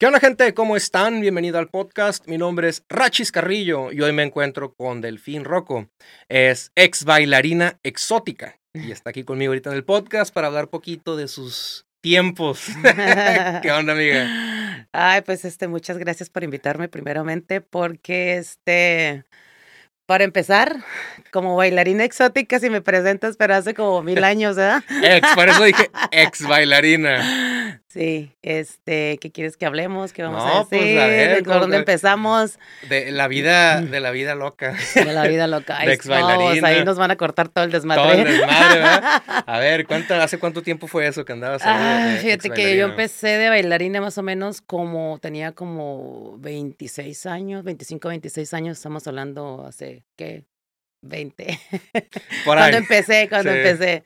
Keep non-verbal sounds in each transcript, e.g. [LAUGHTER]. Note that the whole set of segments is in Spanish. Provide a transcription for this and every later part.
¿Qué onda gente? ¿Cómo están? Bienvenido al podcast. Mi nombre es Rachis Carrillo y hoy me encuentro con Delfín Rocco. Es ex bailarina exótica y [LAUGHS] está aquí conmigo ahorita en el podcast para hablar poquito de sus tiempos. [LAUGHS] ¿Qué onda, amiga? Ay, pues este, muchas gracias por invitarme primeramente porque este para empezar, como bailarina exótica, si me presentas, pero hace como mil [LAUGHS] años, ¿verdad? Ex, por eso dije ex bailarina. Sí, este, ¿qué quieres que hablemos? ¿Qué vamos a pues, decir? a ver, ¿Por dónde empezamos? De la vida, de la vida loca. De la vida loca. [LAUGHS] de ex bailarina. ahí nos van a cortar todo el desmadre. Todo el desmadre, ¿verdad? [LAUGHS] A ver, ¿cuánto, ¿hace cuánto tiempo fue eso que andabas ah, Fíjate que yo empecé de bailarina más o menos como, tenía como 26 años, 25, 26 años, estamos hablando hace, ¿qué? 20. Por [LAUGHS] ahí. cuando empecé, cuando empecé.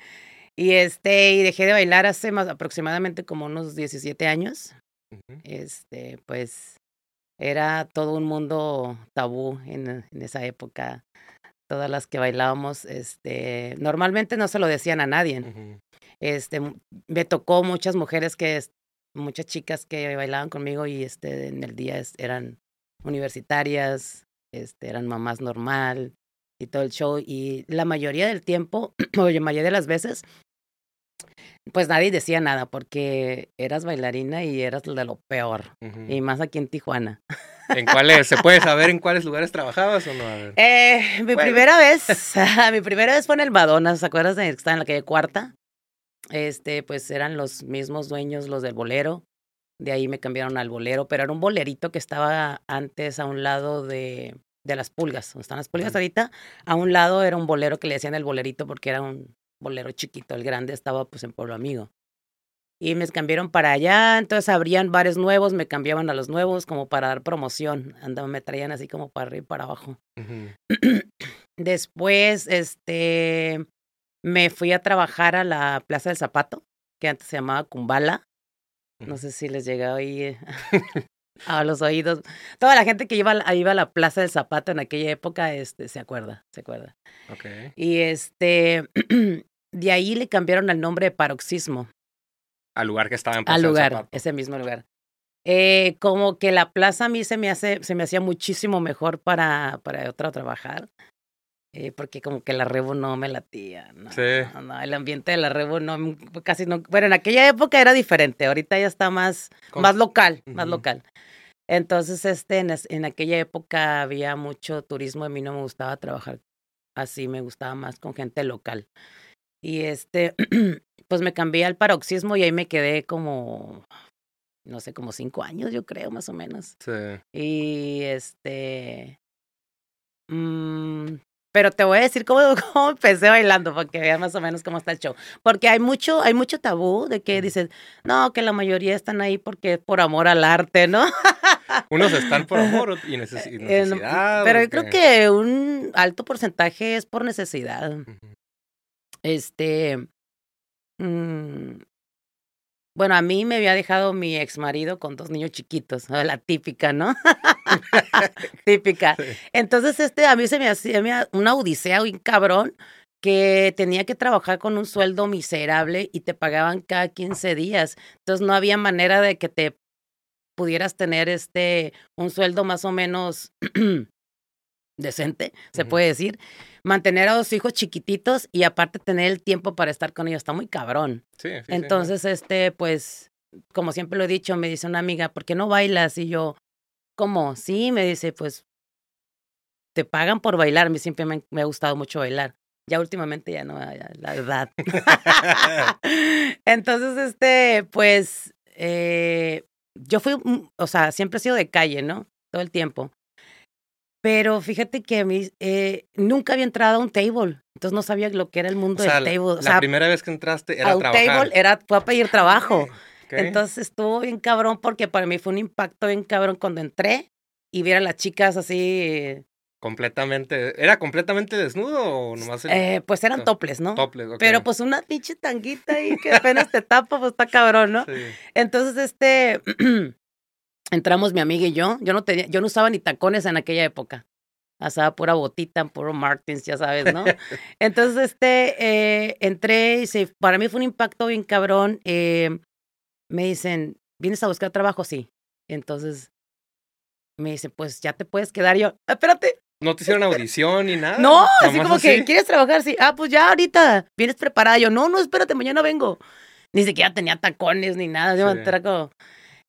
Y este, y dejé de bailar hace más aproximadamente como unos 17 años. Este, pues era todo un mundo tabú en, en, esa época. Todas las que bailábamos, este, normalmente no se lo decían a nadie. Este, me tocó muchas mujeres que, muchas chicas que bailaban conmigo y este, en el día eran universitarias, este, eran mamás normal y todo el show. Y la mayoría del tiempo, [CLEARS THROAT] o la mayoría de las veces, pues nadie decía nada porque eras bailarina y eras de lo peor. Y más aquí en Tijuana. ¿En cuáles? ¿Se puede saber en cuáles lugares [LAUGHS] trabajabas o no? Eh, mi primera vez, [LAUGHS] [LAUGHS] mi primera vez fue en el Madonna, ¿se acuerdas de que estaba en la calle Cuarta? Este, pues eran los mismos dueños, los del bolero. De ahí me cambiaron al bolero, pero era un bolerito que estaba antes a un lado de, de las pulgas, donde están las pulgas ahorita. A un lado era un bolero que le decían el bolerito porque era un bolero chiquito, el grande estaba pues en Pueblo Amigo. Y me cambiaron para allá, entonces abrían bares nuevos, me cambiaban a los nuevos como para dar promoción, andaban, me traían así como para arriba y para abajo. [CLEARS THROAT] Después, este, me fui a trabajar a la Plaza del Zapato, que antes se llamaba Kumbala. No sé si les llega ahí [LAUGHS] a los oídos. Toda la gente que iba, iba a la Plaza del Zapato en aquella época, este, se acuerda, se acuerda. Okay. Y este, [CLEARS THROAT] De ahí le cambiaron el nombre de paroxismo. Al lugar que estaba en Plaza Al lugar, ese mismo lugar. Eh, como que la plaza a mí se me hace, se me hacía muchísimo mejor para, para otra trabajar. Eh, porque como que la Rebo no me latía, ¿no? Sí. No, el ambiente de la Rebo no, casi no, bueno, en aquella época era diferente, ahorita ya está más, más local, más local. Entonces, este, en, en, aquella época había mucho turismo, a mí no me gustaba trabajar así, me gustaba más con gente local. Y este, [CLEARS THROAT] pues me cambié al paroxismo y ahí me quedé como, no sé, como cinco años, yo creo, más o menos. Sí. Y este, mmm, pero te voy a decir cómo, [LAUGHS] cómo empecé bailando para que veas más o menos cómo está el show. Porque hay mucho, hay mucho tabú de que dices, no, que la mayoría están ahí porque es por amor al arte, ¿no? [LAUGHS] Unos están por amor y, [LAUGHS] necesidad. Pero yo creo que un alto porcentaje es por necesidad. Este, mmm, bueno, a mí me había dejado mi ex marido con dos niños chiquitos, la típica, ¿no? [LAUGHS] típica. Entonces, este, a mí se me hacía una odisea, un cabrón, que tenía que trabajar con un sueldo miserable y te pagaban cada 15 días. Entonces, no había manera de que te pudieras tener este, un sueldo más o menos [CLEARS THROAT] decente, se puede decir mantener a dos hijos chiquititos y aparte tener el tiempo para estar con ellos. Está muy cabrón. Sí, Entonces, este, pues, como siempre lo he dicho, me dice una amiga, ¿por qué no bailas? Y yo, ¿cómo? Sí, me dice, pues, te pagan por bailar. A mí siempre me, ha gustado mucho bailar. Ya últimamente ya no, la verdad. [LAUGHS] [LAUGHS] Entonces, este, pues, eh, yo fui, o sea, siempre he sido de calle, ¿no? Todo el tiempo. Pero fíjate que a mí eh, nunca había entrado a un table. Entonces no sabía lo que era el mundo del table. O la primera vez que entraste era a un table era, fue a pedir trabajo. Entonces estuvo bien cabrón porque para mí fue un impacto bien cabrón cuando entré y vi a las chicas así. Completamente. ¿Era completamente desnudo o nomás? Eh, pues eran toples, ¿no? Toples, ok. Pero pues una pinche tanguita ahí que apenas te tapa, pues está cabrón, ¿no? [LAUGHS] Sí. Entonces, este. [CLEARS THROAT] entramos mi amiga y yo. Yo no tenía, yo no usaba ni tacones en aquella época. Usaba pura botita, puro Martins, ya sabes, ¿no? [LAUGHS] Entonces, este, eh, entré y se, para mí fue un impacto bien cabrón. Eh, me dicen, ¿vienes a buscar trabajo? Sí. entonces me dice, pues ya te puedes quedar. yo, espérate. ¿No te hicieron audición ni nada? No, así como que, ¿quieres trabajar? Sí. Ah, pues ya ahorita, vienes preparada. Yo, no, no, espérate, mañana vengo. Ni siquiera tenía tacones ni nada. Yo sí.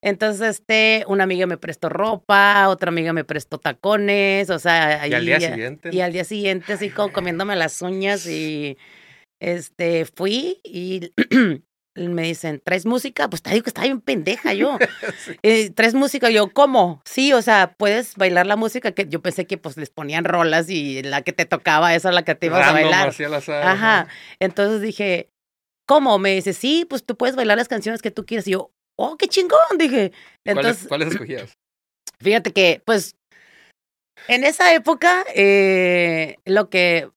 Entonces, este, una amiga me prestó ropa, otra amiga me prestó tacones, o sea, y al día siguiente. Y al día siguiente, así como comiéndome las uñas y este, fui y [CLEARS THROAT] me dicen, ¿traes música? Pues te digo que estaba bien pendeja yo. [LAUGHS] Eh, ¿Traes música? Yo, ¿cómo? Sí, o sea, puedes bailar la música que yo pensé que pues les ponían rolas y la que te tocaba, esa es la que te ibas a bailar. Ajá. Entonces dije, ¿cómo? Me dice, sí, pues tú puedes bailar las canciones que tú quieras. Y yo, oh, qué chingón, dije. Entonces, ¿Cuáles, [CLEARS THROAT] escogías? Fíjate que, pues, en esa época, eh, lo que,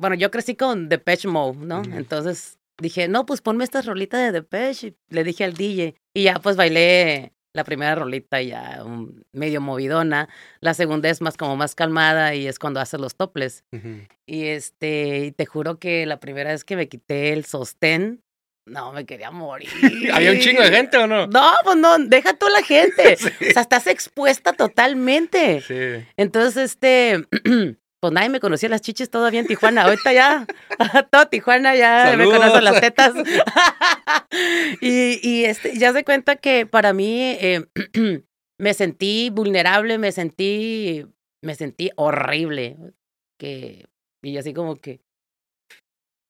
bueno, yo crecí con Depeche Mode, ¿no? Entonces dije, no, pues ponme esta rolita de Depeche. Le dije al DJ. Y ya, pues, bailé la primera rolita ya medio movidona. La segunda es más como más calmada y es cuando hace los toples. Y este, te juro que la primera vez que me quité el sostén, no, me quería morir. [LAUGHS] ¿Había un chingo de gente o no? No, pues no, deja toda la gente. [LAUGHS] O sea, estás expuesta totalmente. Sí. Entonces, este, [CLEARS THROAT] pues nadie me conocía las chiches todavía en Tijuana. Ahorita ya, [LAUGHS] todo Tijuana ya me conocen las tetas. y, y este, ya se cuenta que para mí eh, [CLEARS THROAT] me sentí vulnerable, me sentí, me sentí horrible. Que, y así como que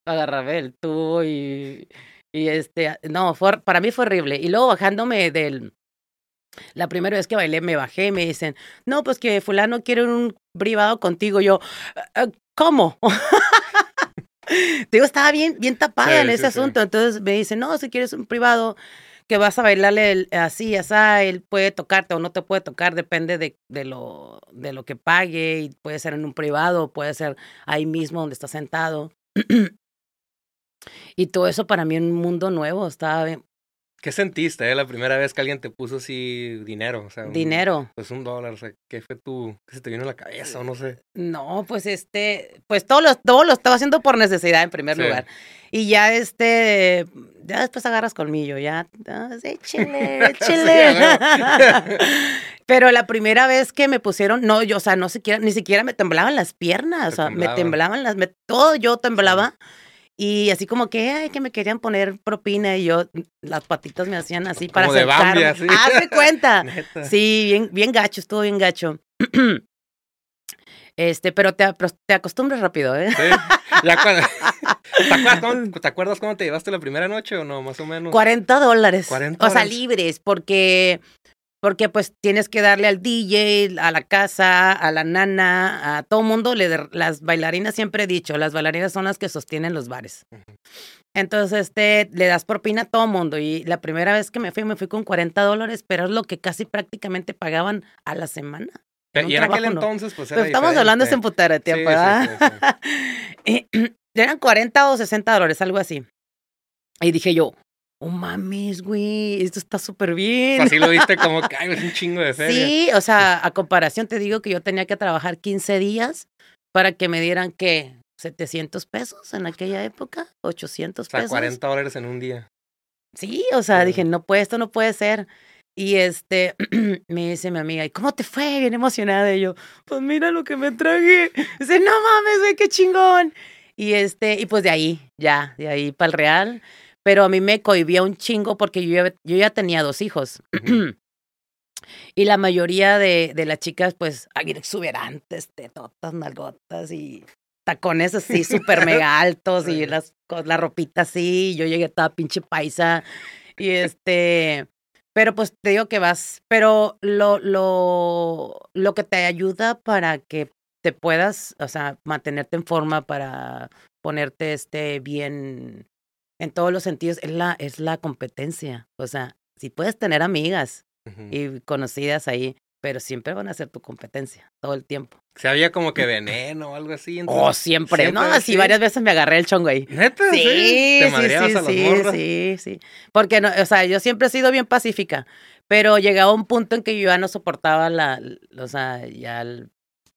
agarré el tubo y y este, no, fue, para mí fue horrible. Y luego bajándome del, la primera vez que bailé me bajé, me dicen, no, pues que fulano quiere un privado contigo. Yo, ah, ah, ¿cómo? [LAUGHS] Digo, estaba bien, bien tapada en ese asunto. Entonces me dicen, no, si quieres un privado que vas a bailarle así, así, él puede tocarte o no te puede tocar, depende de, de, lo, de lo que pague, y puede ser en un privado, puede ser ahí mismo donde está sentado. Y todo eso para mí un mundo nuevo, estaba bien. ¿Qué sentiste eh, la primera vez que alguien te puso así dinero? O sea, dinero. Pues un dólar, o sea, ¿qué fue tu, qué se te vino a la cabeza o no sé? No, pues este, pues todo lo, todo lo estaba haciendo por necesidad en primer lugar. Y ya este, ya después agarras colmillo, ya, ah, sí, chile, [LAUGHS] chile. [LAUGHS] Pero la primera vez que me pusieron, no, yo, o sea, no siquiera, ni siquiera me temblaban las piernas, o sea, me temblaban las, me, todo yo temblaba. Y así como que, ay, que me querían poner propina y yo, las patitas me hacían así para como acercarme. De Bambi, [LAUGHS] cuenta. Sí, bien, bien gacho, estuvo bien gacho. [CLEARS THROAT] Este, pero te, te acostumbras rápido, ¿eh? Sí. Ya cuando, [LAUGHS] ¿te, acuerdas cómo, ¿Te acuerdas cómo te llevaste la primera noche o no? Más o menos. 40 dólares. 40 O sea, libres, porque porque pues tienes que darle al DJ, a la casa, a la nana, a todo mundo. Le, las bailarinas siempre he dicho, las bailarinas son las que sostienen los bares. Entonces, este, le das propina a todo mundo. Y la primera vez que me fui, me fui con 40 dólares, pero es lo que casi prácticamente pagaban a la semana. y en aquel entonces, pues era Estamos hablando de emputar de tiempo, ¿verdad? [LAUGHS] [CLEARS THROAT] eran 40 o 60 dólares, algo así. Y dije yo, oh mames, güey, esto está súper bien. Así lo viste como que [LAUGHS] es un chingo de feria. Sí, o sea, a comparación te digo que yo tenía que trabajar 15 días para que me dieran, ¿qué? 700 pesos en aquella época, 800 pesos. O sea, 40 dólares en un día. Sí, o sea, dije, no puede, esto no puede ser. Y este, [CLEARS THROAT] me dice mi amiga, ¿y cómo te fue? Bien emocionada. Y yo, pues mira lo que me traje. Dice, no mames, güey, qué chingón. Y este, y pues de ahí, ya, de ahí para el real pero a mí me cohibía un chingo porque yo ya, yo ya tenía dos hijos. y la mayoría de, de las chicas, pues, exuberantes, tetotas, nalgotas y tacones así [LAUGHS] súper mega altos y las, la ropita así. Yo llegué toda pinche paisa. Y este, pero pues te digo que vas, pero lo, lo, lo que te ayuda para que te puedas, o sea, mantenerte en forma para ponerte este bien en todos los sentidos, es la, es la competencia. O sea, si puedes tener amigas y conocidas ahí, pero siempre van a ser tu competencia, todo el tiempo. ¿Se había como que [LAUGHS] veneno o algo así? oh, siempre. no, así varias veces me agarré el chongo ahí. ¿Neta? Sí, sí, sí, sí, sí, sí. Porque, no, o sea, yo siempre he sido bien pacífica, pero llegaba un punto en que yo ya no soportaba la, o sea, ya el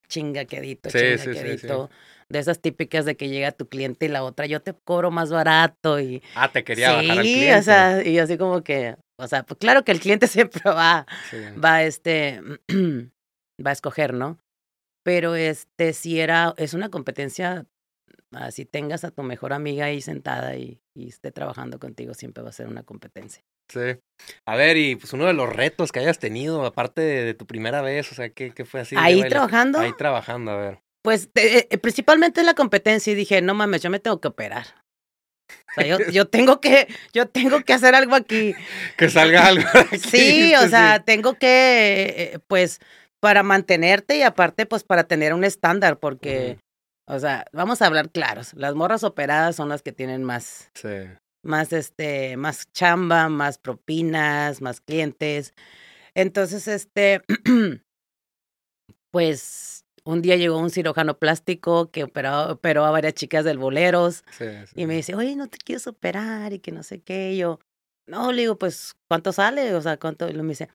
chingaquedito, chingaquedito de esas típicas de que llega tu cliente y la otra, yo te cobro más barato y... Ah, te quería bajar al cliente. o sea, y así como que, o sea, pues claro que el cliente [LAUGHS] siempre va, va, este, [CLEARS THROAT] va a escoger, ¿no? Pero este, si era, es una competencia, así tengas a tu mejor amiga ahí sentada y, y esté trabajando contigo, siempre va a ser una competencia. Sí. A ver, y pues uno de los retos que hayas tenido, aparte de, tu primera vez, o sea, ¿qué, qué fue así? Ahí trabajando. Ahí trabajando, a ver. Pues eh, eh, principalmente la competencia y dije, no mames, yo me tengo que operar. O sea, yo, [LAUGHS] yo, tengo que, yo tengo que hacer algo aquí. que salga algo [LAUGHS] aquí. Sí, o sea, tengo que, eh, pues, para mantenerte y aparte, pues, para tener un estándar, porque, o sea, vamos a hablar claros, las morras operadas son las que tienen más, sí. más, este, más chamba, más propinas, más clientes. Entonces, este, [CLEARS THROAT] pues, un día llegó un cirujano plástico que operó, operó a varias chicas del Boleros y me dice, oye, ¿no te quieres operar? Y que no sé qué. Y yo, no, le digo, pues, ¿cuánto sale? O sea, ¿cuánto? Y me dice,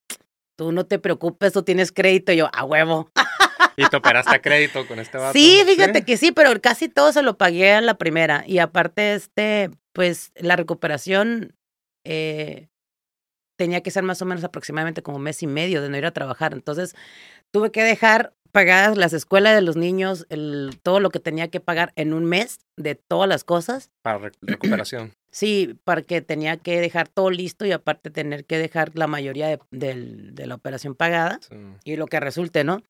tú no te preocupes, tú tienes crédito. Y yo, a huevo. ¿Y te operaste a crédito con este [LAUGHS] vato? Sí, fíjate que sí, pero casi todo se lo pagué a la primera. Y aparte, este, pues, la recuperación eh, tenía que ser más o menos aproximadamente como un mes y medio de no ir a trabajar. Entonces, tuve que dejar pagadas las escuelas de los niños, el, todo lo que tenía que pagar en un mes de todas las cosas. Para recuperación. [CLEARS THROAT] Sí, porque tenía que dejar todo listo y aparte tener que dejar la mayoría de, de la operación pagada y lo que resulte, ¿no?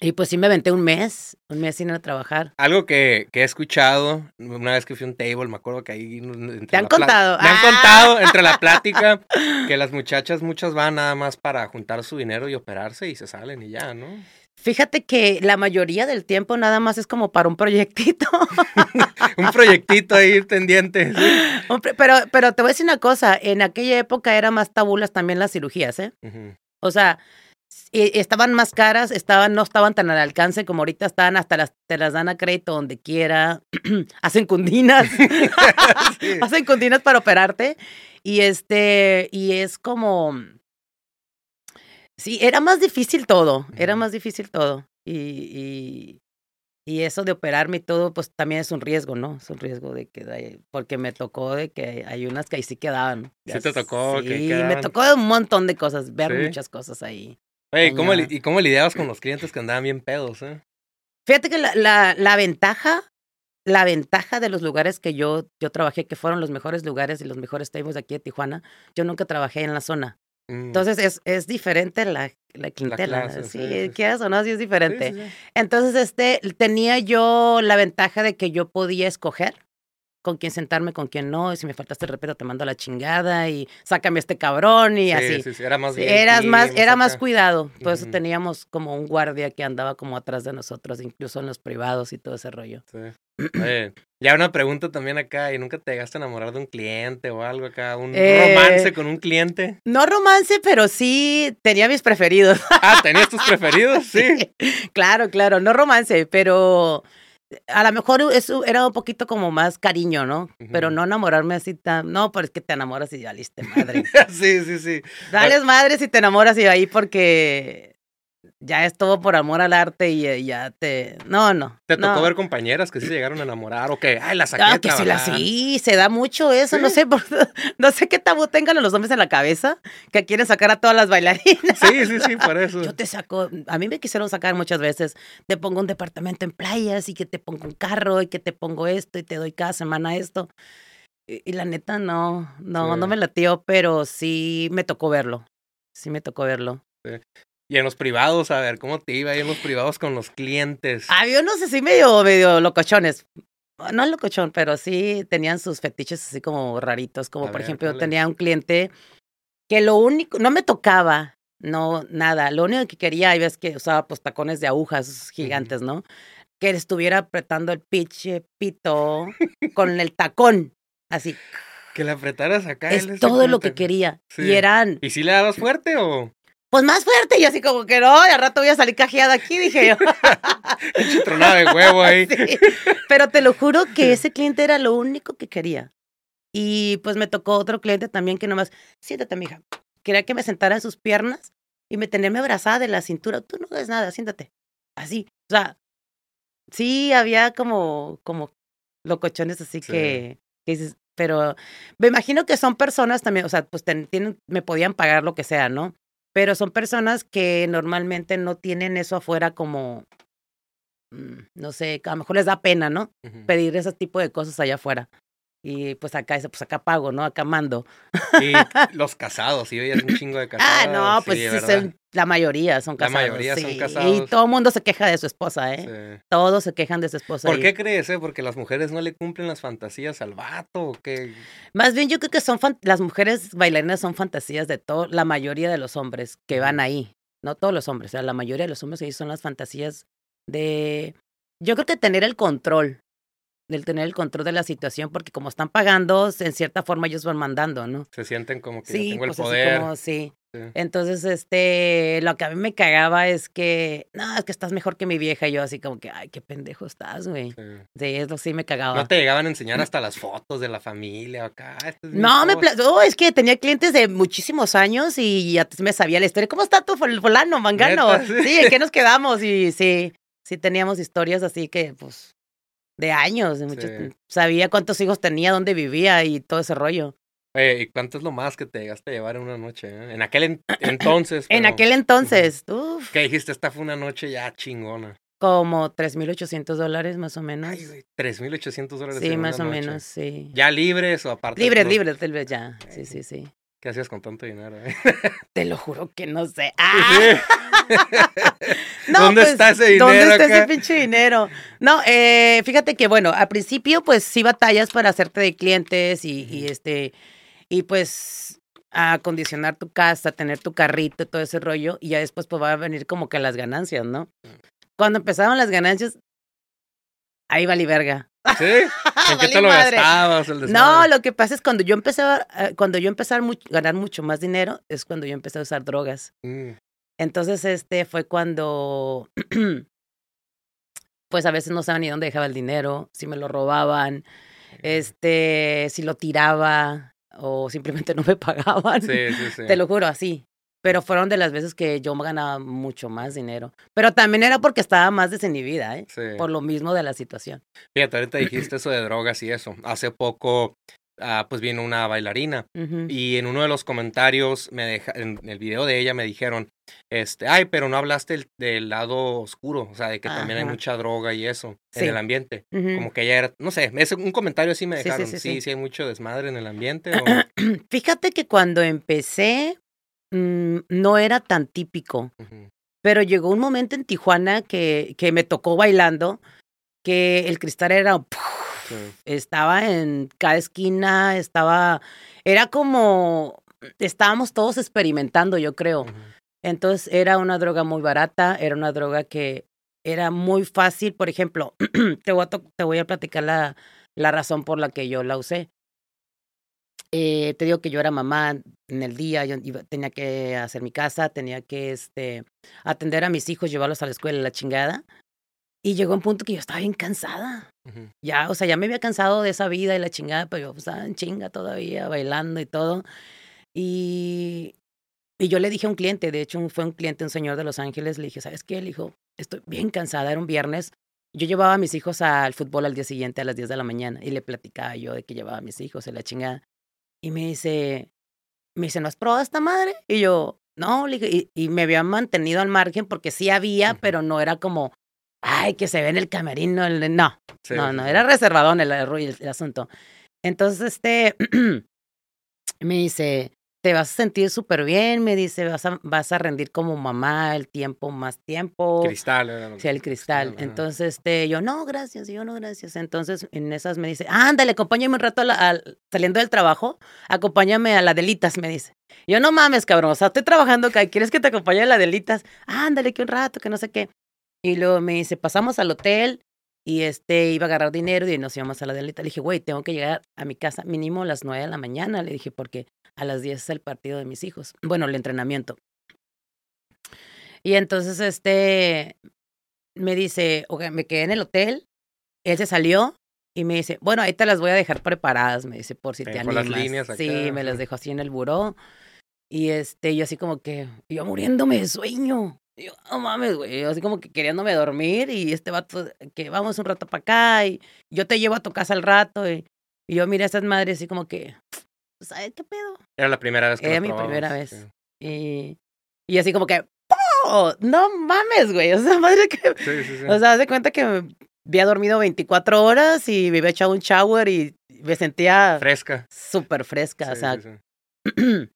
Y pues sí me aventé un mes, un mes sin ir a trabajar. Algo que, que he escuchado, una vez que fui a un table, me acuerdo que ahí... ¿Te han contado? Me han ah. contado entre la plática [LAUGHS] que las muchachas, muchas van nada más para juntar su dinero y operarse y se salen y ya, ¿no? Fíjate que la mayoría del tiempo nada más es como para un proyectito. [LAUGHS] un proyectito ahí pendiente. [LAUGHS] Pero, pero te voy a decir una cosa, en aquella época eran más tabulas también las cirugías, ¿eh? O sea, estaban más caras, estaban, no estaban tan al alcance como ahorita están, hasta las, te las dan a crédito donde quiera, [CLEARS THROAT] hacen cundinas, [LAUGHS] [LAUGHS] hacen cundinas para operarte. Y este, y es como, sí, era más difícil todo, era más difícil todo. Y, y, y, eso de operarme y todo, pues también es un riesgo, ¿no? Es un riesgo de que, porque me tocó de que hay unas que ahí sí quedaban. Sí, te tocó. Sí, me tocó un montón de cosas, ver muchas cosas ahí. Oye, ¿cómo, ¿y cómo lidiabas con los clientes que andaban bien pedos, eh? Fíjate que la, la, la, ventaja, la ventaja de los lugares que yo, yo trabajé, que fueron los mejores lugares y los mejores tables de aquí de Tijuana, yo nunca trabajé en la zona. Mm. Entonces es, es diferente la, la clientela. sí, sí, ¿qué o no? Sí, es diferente. Entonces, este, tenía yo la ventaja de que yo podía escoger con quién sentarme, con quién no, y si me faltaste el respeto te mando a la chingada y sácame este cabrón y así. Sí, sí, era más Eras más, era más cuidado. Por eso teníamos como un guardia que andaba como atrás de nosotros, incluso en los privados y todo ese rollo. Sí. ya una pregunta también acá, ¿y nunca te llegaste a enamorar de un cliente o algo acá? ¿Un eh, romance con un cliente? No romance, pero sí tenía mis preferidos. Ah, ¿tenías tus preferidos? sí. [LAUGHS] Claro, claro, no romance, pero a lo mejor eso era un poquito como más cariño, ¿no? Pero no enamorarme así tan. No, pero es que te enamoras y ya liste madre. [LAUGHS] sí, sí, sí. Dales madre si te enamoras y ahí porque ya es todo por amor al arte y eh, ya te. No, no. ¿Te tocó ver compañeras que sí llegaron a enamorar o que, ay, la saqué ah, que sí, la, sí, se da mucho eso. No sé [LAUGHS] no sé qué tabú tengan los hombres en la cabeza que quieren sacar a todas las bailarinas. Sí, sí, sí, por [LAUGHS] eso. Yo te saco. A mí me quisieron sacar muchas veces. Te pongo un departamento en playas y que te pongo un carro y que te pongo esto y te doy cada semana esto. Y, la neta, no, no, no me latió, pero sí me tocó verlo. Sí me tocó verlo. Sí. Y en los privados, a ver, ¿cómo te iba ahí en los privados con los clientes? Había unos así medio, medio locochones. No locochón, pero sí tenían sus fetiches así como raritos. Como por ejemplo, yo tenía un cliente que lo único, no me tocaba, no, nada. Lo único que quería, y ves que usaba pues tacones de agujas gigantes, ¿no? Que estuviera apretando el pinche pito con el tacón, así. Que le apretaras acá. Es todo lo que quería. Y eran. ¿Y si le dabas fuerte o? Pues más fuerte. Y así como que no, y al rato voy a salir cajeada aquí, dije yo. [LAUGHS] tronada de huevo ahí. [LAUGHS] Pero te lo juro que ese cliente era lo único que quería. Y pues me tocó otro cliente también que nomás, siéntate, mija. Quería que me sentara en sus piernas y me tenerme abrazada de la cintura. Tú no hagas nada, siéntate. Así. O sea, sí, había como, como locochones así que, que dices, pero me imagino que son personas también, o sea, pues tienen, me podían pagar lo que sea, ¿no? Pero son personas que normalmente no tienen eso afuera como, mm, no sé, a lo mejor les da pena, ¿no? Pedir ese tipo de cosas allá afuera. Y pues acá, pues acá pago, ¿no? Acá mando. Y [LAUGHS] los casados, sí, es un chingo de casados. Ah, no, pues la mayoría son casados. La mayoría son casados. Y todo el mundo se queja de su esposa, ¿eh? Todos se quejan de su esposa. ¿Por qué crees, eh? Porque las mujeres no le cumplen las fantasías al vato, ¿o qué? Más bien yo creo que son las mujeres bailarinas son fantasías de todo, la mayoría de los hombres que van ahí. No todos los hombres, o sea, la mayoría de los hombres ahí son las fantasías de... Yo creo que tener el control, del tener el control de la situación, porque como están pagando, en cierta forma ellos van mandando, ¿no? Se sienten como que sí, tengo el pues poder. como, sí. Entonces, este, lo que a mí me cagaba es que, no, es que estás mejor que mi vieja. Y yo así como que, ay, qué pendejo estás, güey. Sí. eso sí me cagaba. No te llegaban a enseñar hasta las fotos de la familia acá. Este no, me oh, es que tenía clientes de muchísimos años y ya me sabía la historia. ¿Cómo está tu fulano, mangano? Sí, ¿en qué nos quedamos? Y sí, sí teníamos historias así que, pues, de años. De Sabía cuántos hijos tenía, dónde vivía y todo ese rollo. Oye, ¿y cuánto es lo más que te llegaste a llevar en una noche? Eh? En aquel [CLEARS THROAT] entonces. en aquel entonces, uff. ¿Qué dijiste? Esta fue una noche ya chingona. Como 3.800 dólares más o menos. Ay, güey, 3.800 dólares. Sí, más o menos, sí. ¿Ya libres o aparte? Libres, libres, tal vez ya. Sí, sí, sí. ¿Qué hacías con tanto dinero? Eh? [LAUGHS] Te lo juro que no sé. [LAUGHS] ¡Ah! [LAUGHS] ¿Dónde pues, está ese dinero? ¿Dónde está ese pinche dinero? No, eh, fíjate que bueno, al principio pues sí batallas para hacerte de clientes y, este, y pues acondicionar tu casa, tener tu carrito, todo ese rollo, y ya después pues va a venir como que las ganancias, ¿no? Cuando empezaron las ganancias, ahí vali verga. ¿Sí? [LAUGHS] ¿En qué te lo gastabas? no, lo que pasa es cuando yo empecé a, eh, cuando yo empecé a ganar mucho más dinero, es cuando yo empecé a usar drogas. Mm. Entonces, este fue cuando, [CLEARS THROAT] pues a veces no sabía ni dónde dejaba el dinero, si me lo robaban, este, si lo tiraba o simplemente [LAUGHS] no me pagaban. Sí, sí, sí. Te lo juro, así. Pero fueron de las veces que yo ganaba mucho más dinero. Pero también era porque estaba más desinhibida, ¿eh? Sí. Por lo mismo de la situación. Fíjate, ahorita [CLEARS THROAT] dijiste eso de drogas y eso. Hace poco Ah, pues vino una bailarina y en uno de los comentarios me deja, en el video de ella me dijeron, este, ay, pero no hablaste del, lado oscuro, o sea, de que también hay mucha droga y eso en el ambiente. Como que ella era, no sé, es un comentario así me dejaron, sí, sí, hay mucho desmadre en el ambiente. [CLEARS THROAT] Fíjate que cuando empecé mm, no era tan típico, pero llegó un momento en Tijuana que, que me tocó bailando que el cristal era... Estaba en cada esquina, estaba, era como, estábamos todos experimentando, yo creo. Entonces era una droga muy barata, era una droga que era muy fácil. Por ejemplo, [CLEARS THROAT] te voy a, te voy a platicar la, la razón por la que yo la usé. Eh, te digo que yo era mamá en el día, yo tenía que hacer mi casa, tenía que este, atender a mis hijos, llevarlos a la escuela, la chingada. Y llegó un punto que yo estaba bien cansada. Ya, o sea, ya me había cansado de esa vida y la chingada, pero yo estaba en chinga todavía, bailando y todo. Y, y yo le dije a un cliente, de hecho fue un cliente, un señor de Los Ángeles, le dije, ¿sabes qué? Le dijo, estoy bien cansada, era un viernes. Yo llevaba a mis hijos al fútbol al día siguiente a las 10 de la mañana y le platicaba yo de que llevaba a mis hijos y la chingada. Y me dice, me dice, ¿no has probado esta madre? Y yo, no, le dije, y, me había mantenido al margen porque sí había, pero no era como ay, que se ve en el camerino, el, no, no, no, era reservadón el, el, asunto. Entonces, este, [CLEARS THROAT] me dice, te vas a sentir súper bien, me dice, vas a, vas a rendir como mamá el tiempo, más tiempo. Cristal. sí, el cristal. Entonces, este, yo, no, gracias, yo, no, gracias. Entonces, en esas me dice, ándale, acompáñame un rato saliendo del trabajo, acompáñame a la delitas, me dice. Yo, no mames, cabrón, o sea, estoy trabajando acá, ¿quieres que te acompañe a la delitas? Ándale, que un rato, que no sé qué. Y luego me dice, pasamos al hotel y este iba a agarrar dinero y nos íbamos a la delita. Le dije, güey, tengo que llegar a mi casa mínimo a las nueve de la mañana. Le dije, porque a las diez es el partido de mis hijos. Bueno, el entrenamiento. Y entonces este me dice, okay, me quedé en el hotel, él se salió y me dice, bueno, ahí te las voy a dejar preparadas, me dice, por si te animas. Las líneas Sí, me las dejó así en el buró. Y este, yo así como que, yo muriéndome de sueño. Y yo, no mames, güey, así como que queriéndome dormir y este vato, que vamos un rato para acá y yo te llevo a tu casa al rato y, yo miré a estas madres así como que, ¿sabes qué pedo? Era la primera vez que Era mi primera vez. Y, y así como que, ¡Oh! No mames, güey. [LAUGHS] O sea, madre que. Sí, sí, sí. O sea, haz de cuenta que había dormido 24 horas y me había echado un shower y me sentía. Fresca. Súper fresca, o sea. [CLEARS THROAT]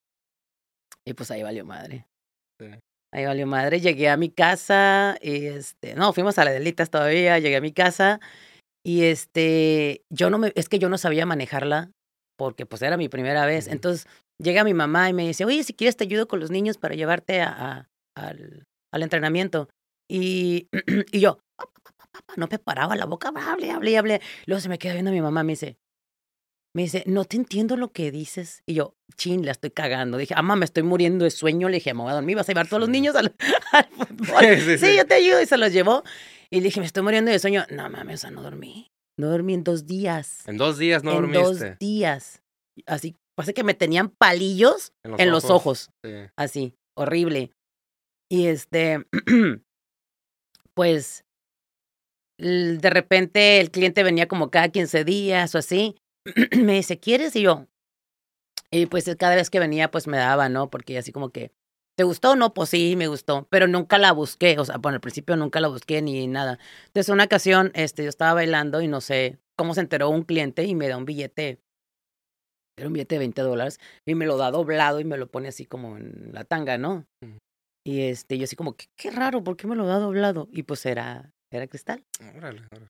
y pues ahí valió madre. Ahí valió madre. Llegué a mi casa y este. No, fuimos a la delitas todavía. Llegué a mi casa y este. Yo no me. Es que yo no sabía manejarla porque pues era mi primera vez. Entonces llega mi mamá y me dice, oye, si quieres te ayudo con los niños para llevarte a, al, al entrenamiento. Y, [CLEARS THROAT] y yo, no me paraba la boca, hable, hable, hable. Luego se me queda viendo mi mamá, me dice, me dice, no te entiendo lo que dices. Y yo, chin, la estoy cagando. Dije, mamá, me estoy muriendo de sueño. Le dije, me voy a dormir, vas a llevar todos los niños al, [LAUGHS] fútbol. Sí, yo te ayudo. Y se los llevó. Y le dije, me estoy muriendo de sueño. No mames, o sea, no dormí. No dormí en dos días. En dos días no en dormiste. En dos días. Así, pasa que me tenían palillos en los ojos. Así, horrible. Y este, [CLEARS THROAT] pues, de repente el cliente venía como cada 15 días o así. [CLEARS THROAT] me dice, ¿quieres? Y yo, y pues cada vez que venía, pues me daba, ¿no? Porque así como que, ¿te gustó o no? Pues sí, me gustó, pero nunca la busqué, o sea, bueno, al principio nunca la busqué ni nada. Entonces, una ocasión, este, yo estaba bailando y no sé cómo se enteró un cliente y me da un billete, era un billete de 20 dólares, y me lo da doblado y me lo pone así como en la tanga, ¿no? Mm. Y este, yo así como, qué, qué raro, ¿por qué me lo da doblado? Y pues era, era cristal.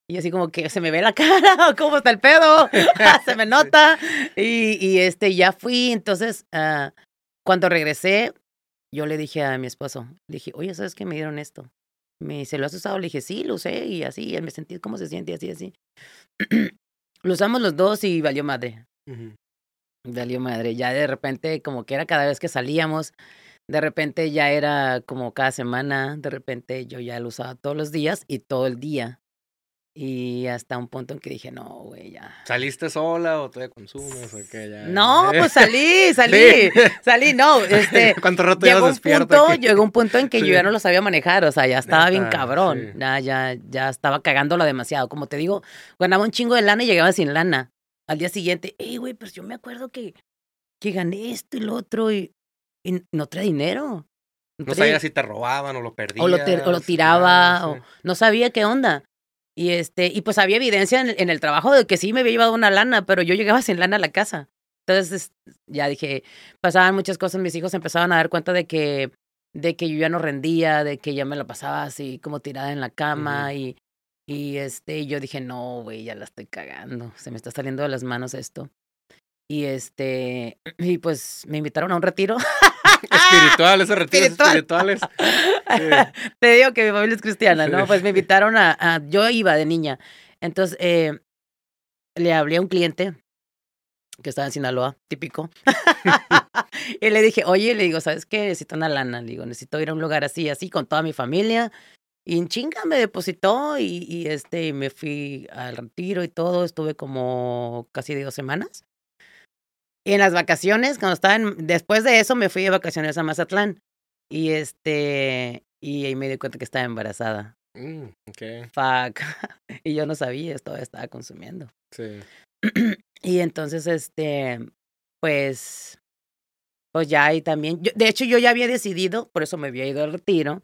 Y así como que se me ve la [LAUGHS] cara, ¿cómo está el pedo? [LAUGHS] se me nota. Y, y este, ya fui, entonces, uh, cuando regresé, yo le dije a mi esposo, le dije, oye, ¿sabes qué me dieron esto? Me dice, ¿lo has usado? Le dije, sí, lo usé y así, y él me sentí, ¿cómo se siente? Así, así. [CLEARS THROAT] lo usamos los dos y valió madre. Valió madre. Ya de repente, como que era cada vez que salíamos, de repente ya era como cada semana, de repente yo ya lo usaba todos los días y todo el día. Y hasta un punto en que dije, no, güey, ya. ¿Saliste sola o todavía consumes o qué? Ya, no, pues [LAUGHS] salí, salí, [LAUGHS] salí, no. Este, [LAUGHS] ¿Cuánto rato llegó un punto, Llegó un punto en que yo ya no lo sabía manejar, o sea, ya estaba bien cabrón. Ya, ya, ya estaba cagándolo demasiado. Como te digo, ganaba un chingo de lana y llegaba sin lana. Al día siguiente, ey, güey, pues yo me acuerdo que, que gané esto y lo otro. Y y no trae dinero. No, sabía si te robaban o lo perdían. O lo, o lo tiraba, o no sabía qué onda. Y este, y pues había evidencia en, el trabajo de que sí me había llevado una lana, pero yo llegaba [LAUGHS] sin lana a la casa. Entonces, ya dije, pasaban muchas cosas, mis hijos empezaban a dar cuenta de que, de que yo ya no rendía, de que ya me la pasaba así como tirada en la cama y, y este, yo dije, no, güey, ya la estoy cagando, se me está saliendo de las manos esto. Y este, [CLEARS THROAT] y pues me invitaron a un retiro. [LAUGHS] [LAUGHS] Espiritual, esos retiros espirituales. [LAUGHS] Te digo que mi familia es cristiana, ¿no? Pues me invitaron a, yo iba de niña. Entonces, eh, le hablé a un cliente que estaba en Sinaloa, típico. [LAUGHS] y le dije, oye, le digo, ¿sabes qué? Necesito una lana. Le digo, necesito ir a un lugar así, así, con toda mi familia. Y en chinga me depositó y, y este, me fui al retiro y todo. Estuve como casi de dos semanas. Y en las vacaciones, cuando estaba en, después de eso me fui de vacaciones a Mazatlán. Y este, y ahí me di cuenta que estaba embarazada. Mm, okay. Fuck. [LAUGHS] y yo no sabía, todavía estaba consumiendo. Sí. [CLEARS THROAT] y entonces, este, pues, pues ya y también, yo, de hecho yo ya había decidido, por eso me había ido al retiro,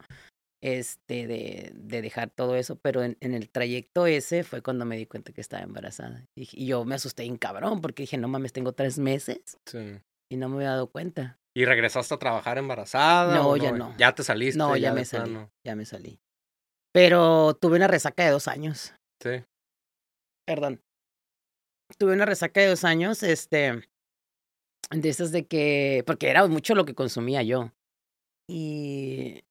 este, de, de dejar todo eso, pero en, en, el trayecto ese fue cuando me di cuenta que estaba embarazada. Y, yo me asusté en cabrón porque dije, no mames, tengo tres meses. Sí. Y no me había dado cuenta. ¿Y regresaste a trabajar embarazada? No, ya no. ¿Ya te saliste? No, ya, me salí. Ya me salí. Pero tuve una resaca de dos años. Sí. Perdón. Tuve una resaca de dos años, este, de esas de que, porque era mucho lo que consumía yo. Y